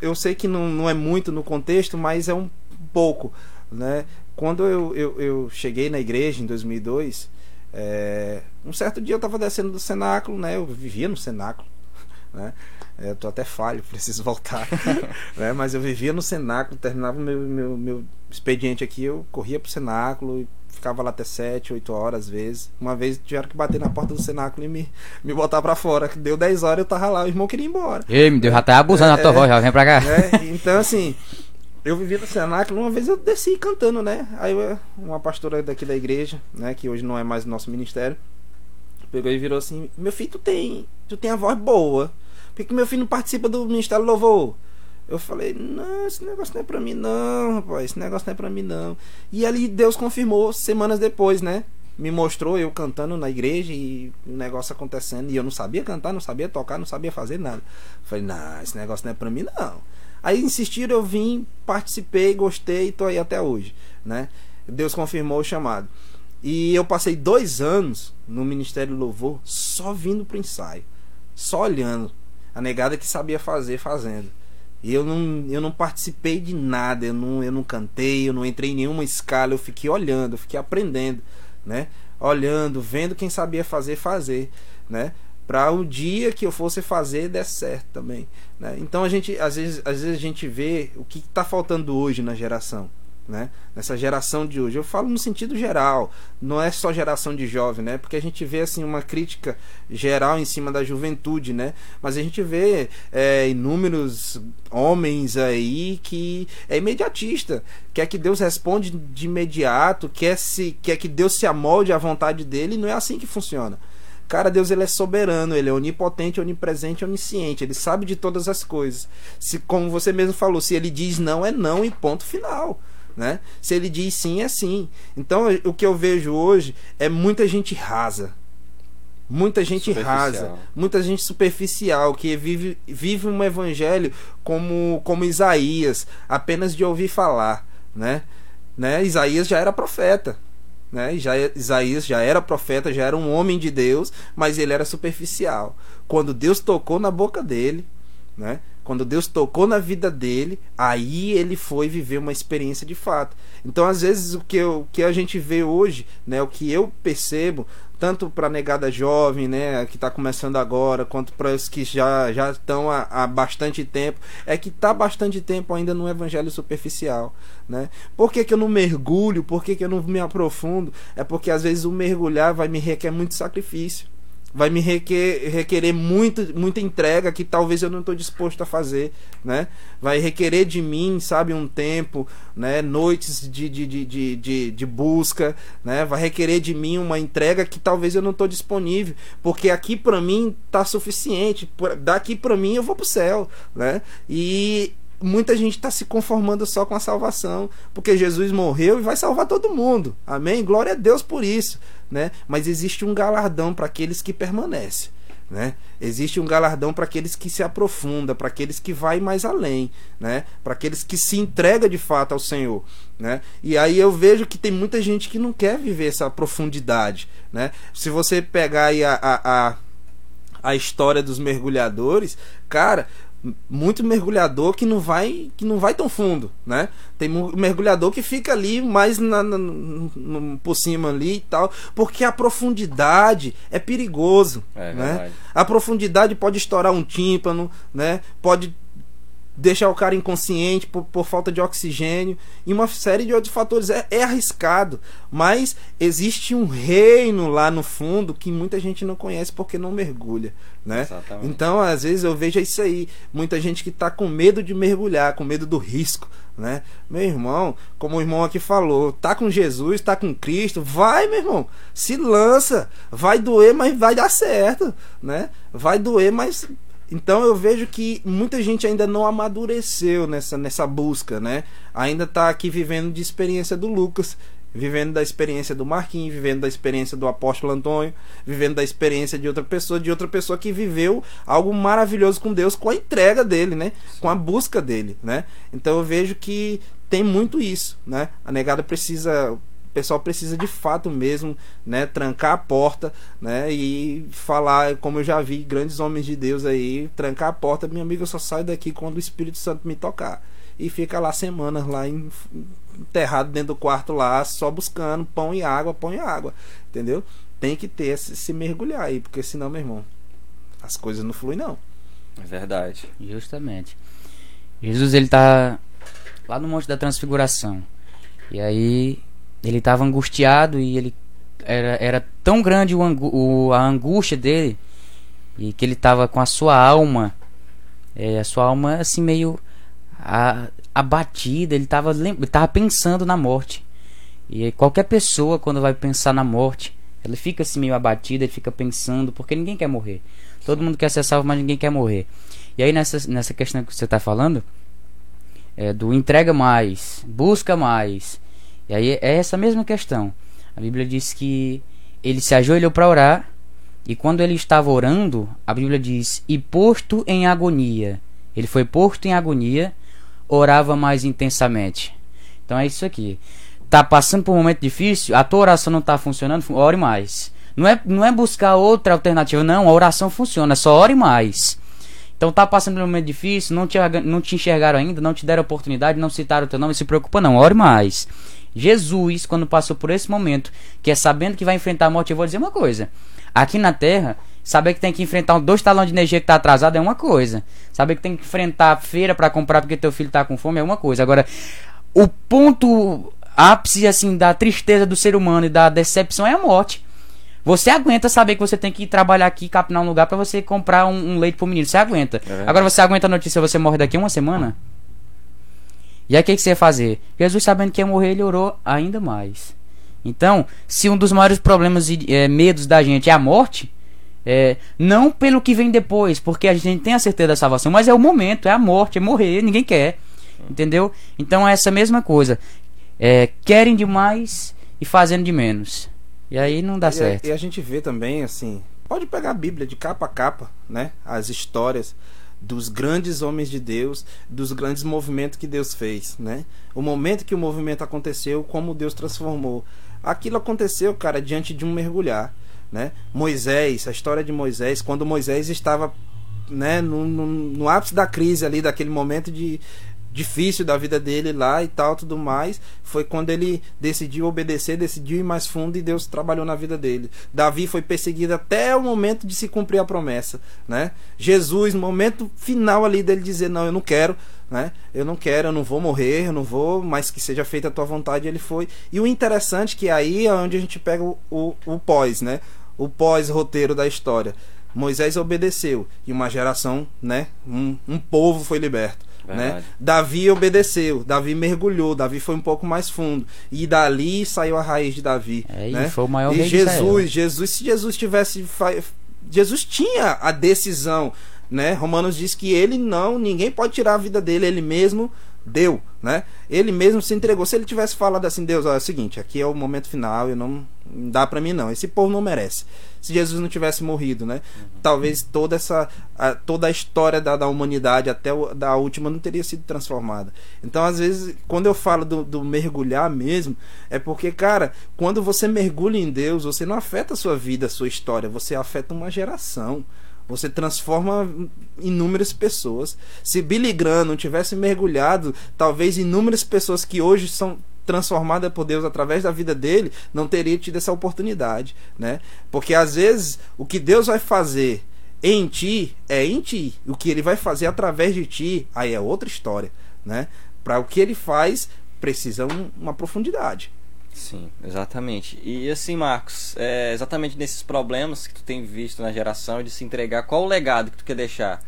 eu sei que não, não é muito no contexto, mas é um pouco, né? Quando eu, eu, eu cheguei na igreja em 2002, é, um certo dia eu estava descendo do cenáculo, né? Eu vivia no cenáculo, né? É, eu tô até falho, preciso voltar, né? Mas eu vivia no cenáculo, terminava o meu, meu, meu expediente aqui, eu corria pro cenáculo e ficava lá até 7, 8 horas às vezes. Uma vez tiveram que bater na porta do cenáculo e me, me botar pra fora. Deu 10 horas eu tava lá, o irmão queria ir embora. Ei, meu Deus, já tá abusando da tua É, voz, já vem pra cá. né? Então, assim, eu vivi no cenáculo, uma vez eu desci cantando, né? Aí uma pastora daqui da igreja, né, que hoje não é mais nosso ministério, pegou e virou assim: "Meu filho, tu tem, tu tem a voz boa. Por que que meu filho não participa do ministério louvor?" Eu falei: "Não, esse negócio não é pra mim não, rapaz, esse negócio não é pra mim não". E ali Deus confirmou semanas depois, né? Me mostrou eu cantando na igreja e o negócio acontecendo. E eu não sabia cantar, não sabia tocar, não sabia fazer nada. Falei, não, esse negócio não é pra mim, não. Aí insistiram, eu vim, participei, gostei e tô aí até hoje, né? Deus confirmou o chamado. E eu passei dois anos no Ministério Louvor só vindo pro ensaio, só olhando. A negada que sabia fazer, fazendo. E eu não, eu não participei de nada, eu não, eu não cantei, eu não entrei em nenhuma escala, eu fiquei olhando, eu fiquei aprendendo, né? Olhando, vendo quem sabia fazer, fazer, né? Para o dia que eu fosse fazer der certo também, né? Então a gente, às vezes, às vezes a gente vê o que está faltando hoje na geração, né? Nessa geração de hoje. Eu falo no sentido geral, não é só geração de jovem, né? Porque a gente vê assim uma crítica geral em cima da juventude, né? Mas a gente vê é, inúmeros homens aí que é imediatista, quer que Deus responde de imediato, quer se quer que Deus se amolde à vontade dele, não é assim que funciona. Cara, Deus ele é soberano, ele é onipotente, onipresente, onisciente, ele sabe de todas as coisas. Se como você mesmo falou, se ele diz não é não e ponto final. Né? Se ele diz sim, é sim. Então o que eu vejo hoje é muita gente rasa. Muita gente rasa, muita gente superficial que vive, vive um evangelho como, como Isaías, apenas de ouvir falar, né? né? Isaías já era profeta, né? Já, Isaías já era profeta, já era um homem de Deus, mas ele era superficial. Quando Deus tocou na boca dele, né? Quando Deus tocou na vida dele, aí ele foi viver uma experiência de fato. Então, às vezes, o que, eu, o que a gente vê hoje, né, o que eu percebo, tanto para negada jovem, né, que está começando agora, quanto para os que já, já estão há, há bastante tempo, é que está bastante tempo ainda no evangelho superficial. Né? Por que, que eu não mergulho? Por que, que eu não me aprofundo? É porque às vezes o mergulhar vai me requer muito sacrifício vai me requer, requerer muito, muita entrega que talvez eu não estou disposto a fazer, né? Vai requerer de mim, sabe, um tempo, né? Noites de, de, de, de, de busca, né? Vai requerer de mim uma entrega que talvez eu não estou disponível, porque aqui para mim tá suficiente, daqui para mim eu vou pro céu, né? E muita gente está se conformando só com a salvação, porque Jesus morreu e vai salvar todo mundo. Amém? Glória a Deus por isso, né? Mas existe um galardão para aqueles que permanecem, né? Existe um galardão para aqueles que se aprofunda, para aqueles que vai mais além, né? Para aqueles que se entrega de fato ao Senhor, né? E aí eu vejo que tem muita gente que não quer viver essa profundidade, né? Se você pegar aí a, a, a a história dos mergulhadores, cara, muito mergulhador que não vai que não vai tão fundo, né? Tem mergulhador que fica ali mais na, na, por cima ali e tal, porque a profundidade é perigoso, é, né? Verdade. A profundidade pode estourar um tímpano, né? Pode deixar o cara inconsciente por, por, falta de oxigênio e uma série de outros fatores. É, é, arriscado, mas existe um reino lá no fundo que muita gente não conhece porque não mergulha, né? Exatamente. Então, às vezes eu vejo isso aí, muita gente que está com medo de mergulhar, com medo do risco, né? Meu irmão, como o irmão aqui falou, tá com Jesus, tá com Cristo, vai, meu irmão, se lança, vai doer, mas vai dar certo, né? Vai doer, mas então eu vejo que muita gente ainda não amadureceu nessa, nessa busca, né? Ainda está aqui vivendo de experiência do Lucas, vivendo da experiência do Marquinhos, vivendo da experiência do apóstolo Antônio, vivendo da experiência de outra pessoa, de outra pessoa que viveu algo maravilhoso com Deus, com a entrega dele, né? Com a busca dele, né? Então eu vejo que tem muito isso, né? A negada precisa pessoal precisa de fato mesmo, né, trancar a porta, né, e falar, como eu já vi grandes homens de Deus aí, trancar a porta, meu amigo, eu só saio daqui quando o Espírito Santo me tocar. E fica lá semanas lá enterrado dentro do quarto lá, só buscando pão e água, pão e água, entendeu? Tem que ter esse, se mergulhar aí, porque senão, meu irmão, as coisas não fluem não. É verdade. Justamente. Jesus ele tá lá no Monte da Transfiguração. E aí ele estava angustiado e ele era, era tão grande o, o, a angústia dele e que ele estava com a sua alma, é, a sua alma assim meio a, abatida, ele estava ele tava pensando na morte. E qualquer pessoa quando vai pensar na morte, ela fica assim meio abatida, ele fica pensando, porque ninguém quer morrer. Todo mundo quer ser salvo, mas ninguém quer morrer. E aí nessa, nessa questão que você está falando, é, do entrega mais, busca mais, e aí é essa mesma questão. A Bíblia diz que ele se ajoelhou para orar e quando ele estava orando, a Bíblia diz: "E posto em agonia". Ele foi posto em agonia, orava mais intensamente. Então é isso aqui. Tá passando por um momento difícil, a tua oração não está funcionando, ore mais. Não é, não é buscar outra alternativa, não. A oração funciona, só ore mais. Então tá passando por um momento difícil, não te, não te enxergaram ainda, não te deram oportunidade, não citaram o teu nome, se preocupa não, ore mais. Jesus, quando passou por esse momento, que é sabendo que vai enfrentar a morte, eu vou dizer uma coisa. Aqui na Terra, saber que tem que enfrentar dois talões de energia que tá atrasado é uma coisa. Saber que tem que enfrentar a feira para comprar porque teu filho tá com fome é uma coisa. Agora, o ponto ápice assim da tristeza do ser humano e da decepção é a morte. Você aguenta saber que você tem que trabalhar aqui, capinar um lugar para você comprar um, um, leite pro menino. Você aguenta. É Agora você aguenta a notícia você morre daqui uma semana? E aí o que, que você ia fazer? Jesus sabendo que ia morrer, ele orou ainda mais. Então, se um dos maiores problemas e é, medos da gente é a morte, é, não pelo que vem depois, porque a gente tem a certeza da salvação, mas é o momento, é a morte, é morrer, ninguém quer. Entendeu? Então é essa mesma coisa. É, querem demais e fazendo de menos. E aí não dá e, certo. E a gente vê também, assim, pode pegar a Bíblia de capa a capa, né? As histórias dos grandes homens de Deus, dos grandes movimentos que Deus fez, né? O momento que o movimento aconteceu, como Deus transformou. Aquilo aconteceu, cara, diante de um mergulhar, né? Moisés, a história de Moisés, quando Moisés estava né, no, no, no ápice da crise ali, daquele momento de, difícil da vida dele lá e tal, tudo mais, foi quando ele decidiu obedecer, decidiu ir mais fundo e Deus trabalhou na vida dele. Davi foi perseguido até o momento de se cumprir a promessa, né? Jesus, no momento final ali dele dizer não, eu não quero, né? Eu não quero, eu não vou morrer, eu não vou, mas que seja feita a tua vontade, ele foi. E o interessante é que aí é onde a gente pega o, o, o pós, né? O pós-roteiro da história. Moisés obedeceu e uma geração, né? Um, um povo foi liberto. Né? Davi obedeceu, Davi mergulhou, Davi foi um pouco mais fundo. E dali saiu a raiz de Davi. É, né? E foi o maior e Jesus, Jesus, se Jesus tivesse. Jesus tinha a decisão. Né? Romanos diz que ele não, ninguém pode tirar a vida dele, ele mesmo deu, né? Ele mesmo se entregou. Se ele tivesse falado assim, Deus, é o seguinte, aqui é o momento final, eu não, não dá para mim não. Esse povo não merece se Jesus não tivesse morrido, né? Uhum. Talvez toda essa a, toda a história da, da humanidade até o, da última não teria sido transformada. Então, às vezes, quando eu falo do, do, mergulhar mesmo, é porque, cara, quando você mergulha em Deus, você não afeta a sua vida, a sua história, você afeta uma geração. Você transforma inúmeras pessoas. Se Billy Graham não tivesse mergulhado, talvez inúmeras pessoas que hoje são transformada por Deus através da vida dele, não teria tido essa oportunidade, né? Porque às vezes o que Deus vai fazer em ti é em ti, o que ele vai fazer através de ti, aí é outra história, né? Para o que ele faz precisa um, uma profundidade. Sim, exatamente. E assim, Marcos, é exatamente nesses problemas que tu tem visto na geração de se entregar, qual o legado que tu quer deixar?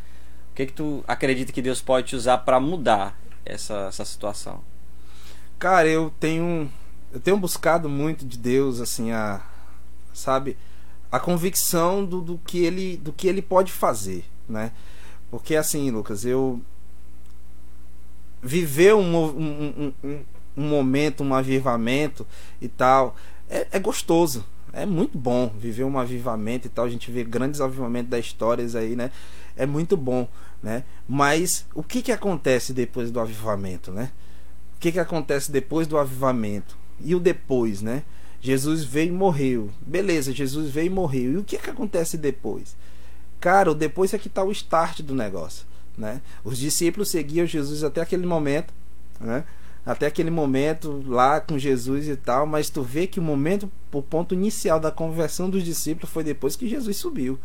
O que que tu acredita que Deus pode te usar para mudar essa, essa situação? Cara, eu tenho eu tenho buscado muito de Deus assim a sabe, a convicção do, do que ele do que ele pode fazer, né? Porque assim, Lucas, eu viver um, um, um, um momento, um avivamento e tal, é, é, gostoso. É muito bom viver um avivamento e tal. A gente vê grandes avivamentos das histórias aí, né? É muito bom, né? Mas o que que acontece depois do avivamento, né? o que, que acontece depois do avivamento? E o depois, né? Jesus veio e morreu. Beleza, Jesus veio e morreu. E o que, que acontece depois? Cara, o depois é que está o start do negócio. Né? Os discípulos seguiam Jesus até aquele momento, né? Até aquele momento lá com Jesus e tal, mas tu vê que o momento, o ponto inicial da conversão dos discípulos foi depois que Jesus subiu.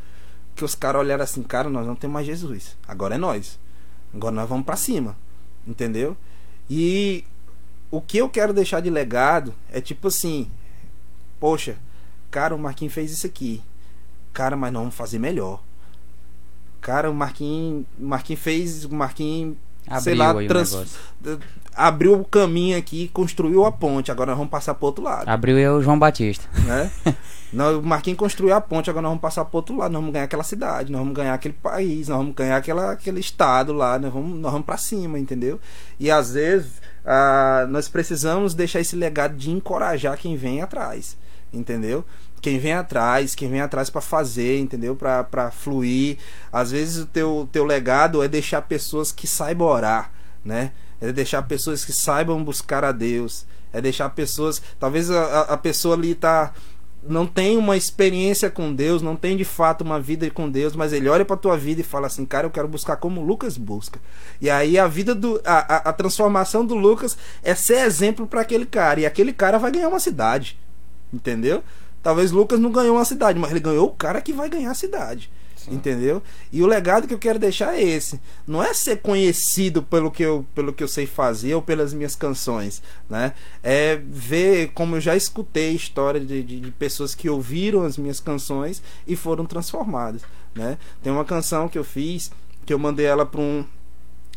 Que os caras olharam assim, cara, nós não temos mais Jesus, agora é nós. Agora nós vamos para cima, entendeu? E o que eu quero deixar de legado é tipo assim: poxa, cara, o Marquinhos fez isso aqui. Cara, mas não vamos fazer melhor. Cara, o Marquinhos, Marquinhos fez, o Marquinhos, sei lá, trans, abriu o caminho aqui, construiu a ponte. Agora nós vamos passar para outro lado. Abriu eu, João Batista. Né? nós, o Marquinhos construiu a ponte, agora nós vamos passar para outro lado. Nós vamos ganhar aquela cidade, nós vamos ganhar aquele país, nós vamos ganhar aquela, aquele estado lá. Nós vamos, nós vamos para cima, entendeu? E às vezes uh, nós precisamos deixar esse legado de encorajar quem vem atrás, entendeu? Quem vem atrás, quem vem atrás para fazer, entendeu? Para fluir. Às vezes o teu, teu legado é deixar pessoas que saibam orar, né? é deixar pessoas que saibam buscar a Deus, é deixar pessoas, talvez a, a pessoa ali tá não tem uma experiência com Deus, não tem de fato uma vida com Deus, mas ele olha para tua vida e fala assim, cara, eu quero buscar como Lucas busca. E aí a vida do a, a, a transformação do Lucas é ser exemplo para aquele cara e aquele cara vai ganhar uma cidade. Entendeu? Talvez Lucas não ganhou uma cidade, mas ele ganhou o cara que vai ganhar a cidade. Entendeu? E o legado que eu quero deixar é esse. Não é ser conhecido pelo que eu, pelo que eu sei fazer ou pelas minhas canções, né? É ver como eu já escutei história de, de, de pessoas que ouviram as minhas canções e foram transformadas, né? Tem uma canção que eu fiz que eu mandei ela para um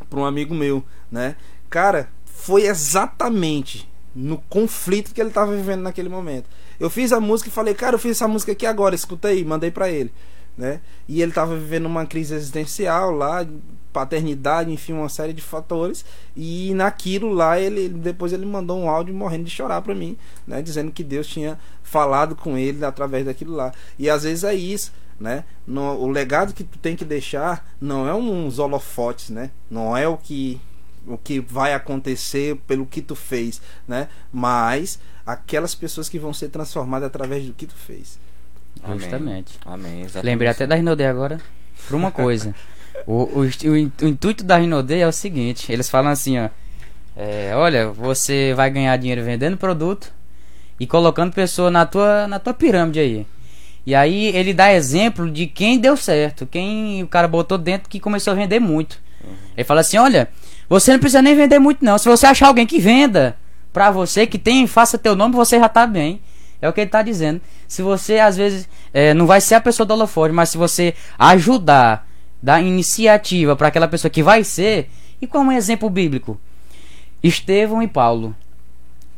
para um amigo meu, né? Cara, foi exatamente no conflito que ele estava vivendo naquele momento. Eu fiz a música e falei, cara, eu fiz essa música aqui agora, escuta aí, mandei para ele né? E ele estava vivendo uma crise existencial lá, paternidade, enfim, uma série de fatores. E naquilo lá ele depois ele mandou um áudio morrendo de chorar para mim, né, dizendo que Deus tinha falado com ele através daquilo lá. E às vezes é isso, né? No, o legado que tu tem que deixar não é uns holofotes, né? Não é o que o que vai acontecer pelo que tu fez, né? Mas aquelas pessoas que vão ser transformadas através do que tu fez. Justamente. Amém. Exatamente. Lembrei até da Rinode agora por uma coisa. o, o, o, o intuito da Rinode é o seguinte: eles falam assim, ó. É, olha, você vai ganhar dinheiro vendendo produto e colocando pessoa na tua, na tua pirâmide aí. E aí ele dá exemplo de quem deu certo, quem o cara botou dentro que começou a vender muito. Uhum. Ele fala assim: olha, você não precisa nem vender muito não. Se você achar alguém que venda pra você, que tem, faça teu nome, você já tá bem. É o que ele está dizendo. Se você, às vezes, é, não vai ser a pessoa do holofote, mas se você ajudar, dar iniciativa para aquela pessoa que vai ser, e como um exemplo bíblico? Estevão e Paulo.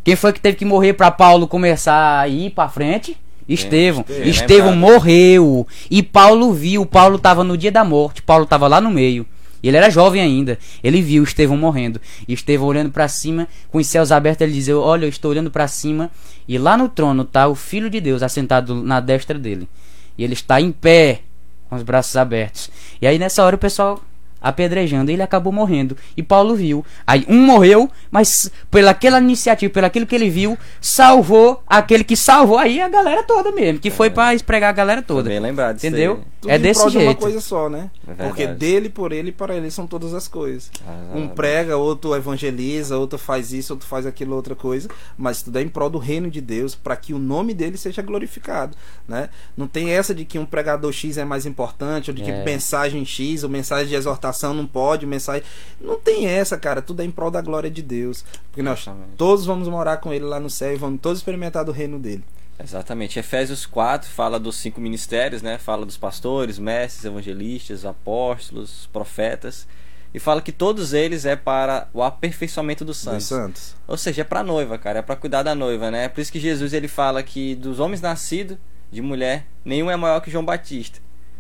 Quem foi que teve que morrer para Paulo começar a ir para frente? Estevão. É, Estevão morreu. E Paulo viu. Paulo estava no dia da morte. Paulo estava lá no meio. E ele era jovem ainda. Ele viu Estevão morrendo. E Estevão olhando para cima, com os céus abertos, ele dizia: Olha, eu estou olhando para cima. E lá no trono está o Filho de Deus assentado na destra dele. E ele está em pé, com os braços abertos. E aí nessa hora o pessoal apedrejando, ele acabou morrendo. E Paulo viu. Aí um morreu, mas pelaquela iniciativa, pelo aquilo que ele viu, salvou aquele que salvou aí a galera toda mesmo, que é. foi para espregar a galera toda. Bem lembrado Entendeu? Tudo é desse jeito. De uma coisa só, né? É Porque dele por ele e para ele são todas as coisas. Ah, um prega, outro evangeliza, outro faz isso, outro faz aquilo outra coisa, mas tudo é em prol do reino de Deus, para que o nome dele seja glorificado, né? Não tem essa de que um pregador X é mais importante, ou de que é. mensagem X, ou mensagem de exortação exortação não pode, mensagem. Não tem essa, cara. Tudo é em prol da glória de Deus. Porque nós Exatamente. todos vamos morar com ele lá no céu e vamos todos experimentar do reino dele. Exatamente. Efésios 4 fala dos cinco ministérios, né? Fala dos pastores, mestres, evangelistas, apóstolos, profetas. E fala que todos eles é para o aperfeiçoamento dos santos. Dos santos. Ou seja, é para a noiva, cara. É para cuidar da noiva, né? Por isso que Jesus ele fala que dos homens nascidos de mulher, nenhum é maior que João Batista.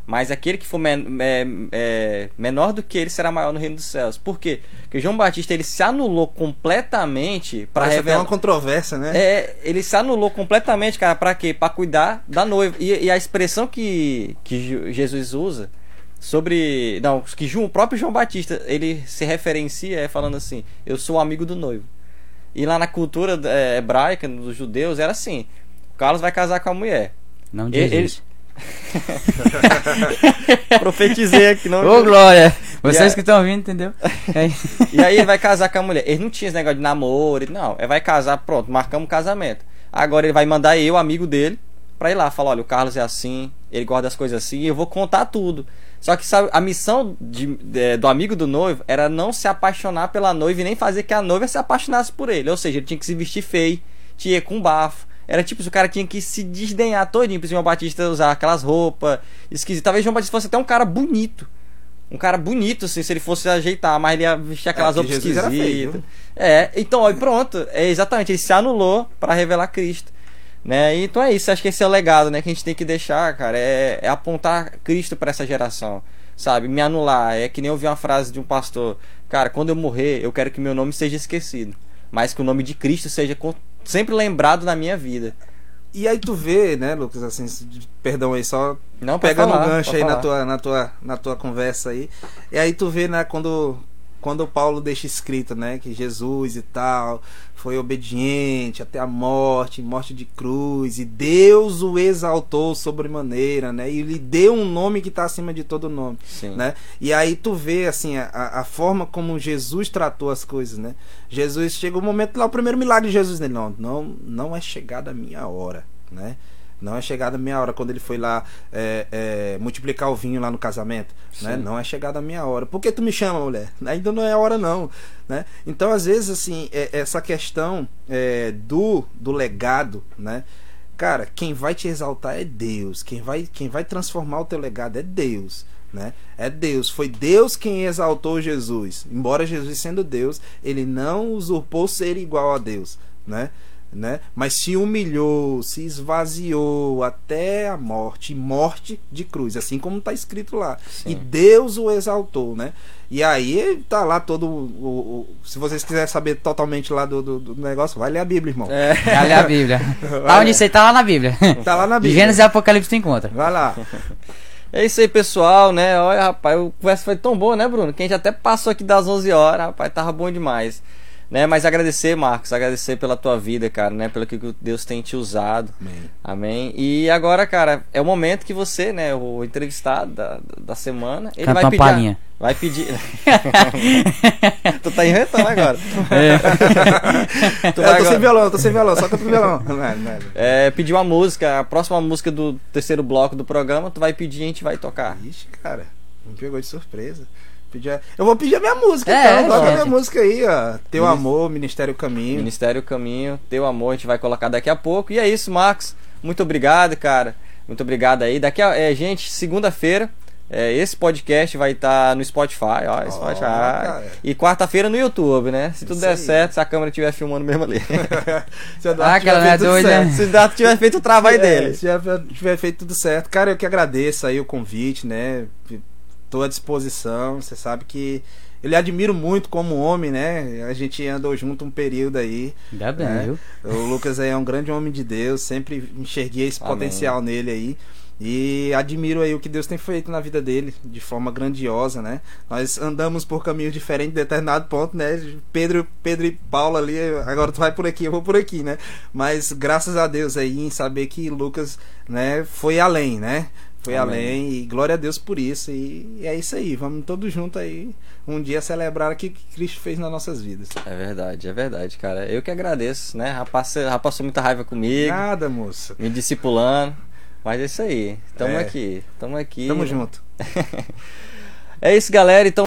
Mas aquele que for men é, é, menor do que ele será maior no reino dos céus. Por quê? Porque João Batista ele se anulou completamente para revelar uma controvérsia, né? É, ele se anulou completamente, cara, para quê? Para cuidar da noiva. E, e, a expressão que, que Jesus usa sobre, não, que João, o próprio João Batista, ele se referencia é falando assim: "Eu sou amigo do noivo". E lá na cultura é, hebraica dos judeus era assim: o Carlos vai casar com a mulher. Não diz ele, Profetizei aqui, não. Ô, Glória! Vocês que estão ouvindo, entendeu? e aí ele vai casar com a mulher. Ele não tinha esse negócio de namoro, não. Ele vai casar, pronto, marcamos o casamento. Agora ele vai mandar eu, amigo dele, pra ir lá. Falar: olha, o Carlos é assim, ele guarda as coisas assim, eu vou contar tudo. Só que sabe, a missão de, de, do amigo do noivo era não se apaixonar pela noiva e nem fazer que a noiva se apaixonasse por ele. Ou seja, ele tinha que se vestir feio, tinha com bafo, era tipo, o cara tinha que se desdenhar todinho pro João Batista usar aquelas roupas esquisitas. Talvez João Batista fosse até um cara bonito. Um cara bonito, assim, se ele fosse ajeitar, mas ele ia vestir aquelas é, roupas esquisitas. É, então, ó, pronto. É exatamente, ele se anulou para revelar Cristo. Né? Então é isso, acho que esse é o legado, né, que a gente tem que deixar, cara, é, é apontar Cristo para essa geração, sabe? Me anular, é que nem eu vi uma frase de um pastor, cara, quando eu morrer, eu quero que meu nome seja esquecido, mas que o nome de Cristo seja sempre lembrado na minha vida. E aí tu vê, né, Lucas, assim, perdão aí, só Não, pegando um gancho aí na tua, na, tua, na tua conversa aí. E aí tu vê, né, quando quando Paulo deixa escrito, né, que Jesus e tal foi obediente até a morte, morte de cruz, e Deus o exaltou sobremaneira, né, e lhe deu um nome que está acima de todo nome, Sim. né? E aí tu vê assim a, a forma como Jesus tratou as coisas, né? Jesus chegou o momento lá o primeiro milagre de Jesus nele, não, não, não é chegada a minha hora, né? Não é chegada a minha hora quando ele foi lá é, é, multiplicar o vinho lá no casamento. Né? Não é chegada a minha hora. Por que tu me chama, mulher? Ainda não é a hora, não. Né? Então, às vezes, assim, é- essa questão é, do, do legado, né? Cara, quem vai te exaltar é Deus. Quem vai, quem vai transformar o teu legado é Deus. Né? É Deus. Foi Deus quem exaltou Jesus. Embora Jesus sendo Deus, ele não usurpou ser igual a Deus. Né? Né? Mas se humilhou, se esvaziou até a morte, morte de cruz, assim como está escrito lá. Sim. E Deus o exaltou, né? E aí tá lá todo o, o- se vocês quiserem saber totalmente lá do, do- do negócio, vai ler a Bíblia, irmão. É. Já lê a Bíblia. Tá onde você tá lá na Bíblia. Tá lá na De Bíblia. Gênesis e Apocalipse tu encontra. Vai lá. É isso aí, pessoal, né? Olha, rapaz, o conversa foi tão boa, né, Bruno? Que a gente até passou aqui das 11 horas, rapaz, tava bom demais. Né? Mas agradecer, Marcos, agradecer pela tua vida, cara, né? Pelo que Deus tem te usado. Amém. Amém. E agora, cara, é o momento que você, né, o entrevistado da, da semana, ele Canta vai uma pedir. palhinha. Vai pedir. tu tá inventando agora. Tu Eu vai tô sem agora- violão, eu tô sem violão, só canta violão. Não, é, não é. É, pedir uma música, a próxima música do terceiro bloco do programa, tu vai pedir e a gente vai tocar. Ixi, cara, me pegou de surpresa. Pedi a- Eu vou pedir a minha música, É, então. Toca a minha música aí, ó. Teu Minis- amor, Ministério Caminho. Ministério Caminho, Teu Amor, a gente vai colocar daqui a pouco. E é isso, Marcos. Muito obrigado, cara. Muito obrigado aí. Daqui a. É, gente, segunda-feira. é, esse podcast vai estar no Spotify, ó, Spotify. cara. e quarta-feira no YouTube, né? Se tudo Isso der aí. certo, se a câmera estiver filmando mesmo ali. Se a Eduardo Ah, não é tudo doida, certo. né? se o Dato tiver feito o trabalho É, dele. Se já tiver feito tudo certo. Cara, eu que agradeço aí o convite, né? Tô à disposição. Você sabe que eu lhe admiro muito como homem, né? A gente andou junto um período aí. Ainda bem, É. viu? O Lucas aí é um grande homem de Deus. Sempre enxerguei esse Amém. potencial nele aí. E admiro aí o que Deus tem feito na vida dele, de forma grandiosa, né? Nós andamos por caminhos diferentes em determinado ponto, né? Pedro, Pedro e Paulo ali, agora tu vai por aqui, eu vou por aqui, né? Mas graças a Deus aí em saber que Lucas, né, foi além, né? Foi Amém. além e glória a Deus por isso. E é isso aí, vamos todos juntos aí um dia celebrar o que Cristo fez nas nossas vidas. É verdade, é verdade, cara. Eu que agradeço, né? Rapaz passou muita raiva comigo, Nada, moça. me discipulando. Mas é isso aí. Tamo É. aqui. Tamo aqui. Tamo junto. É isso, galera. Então.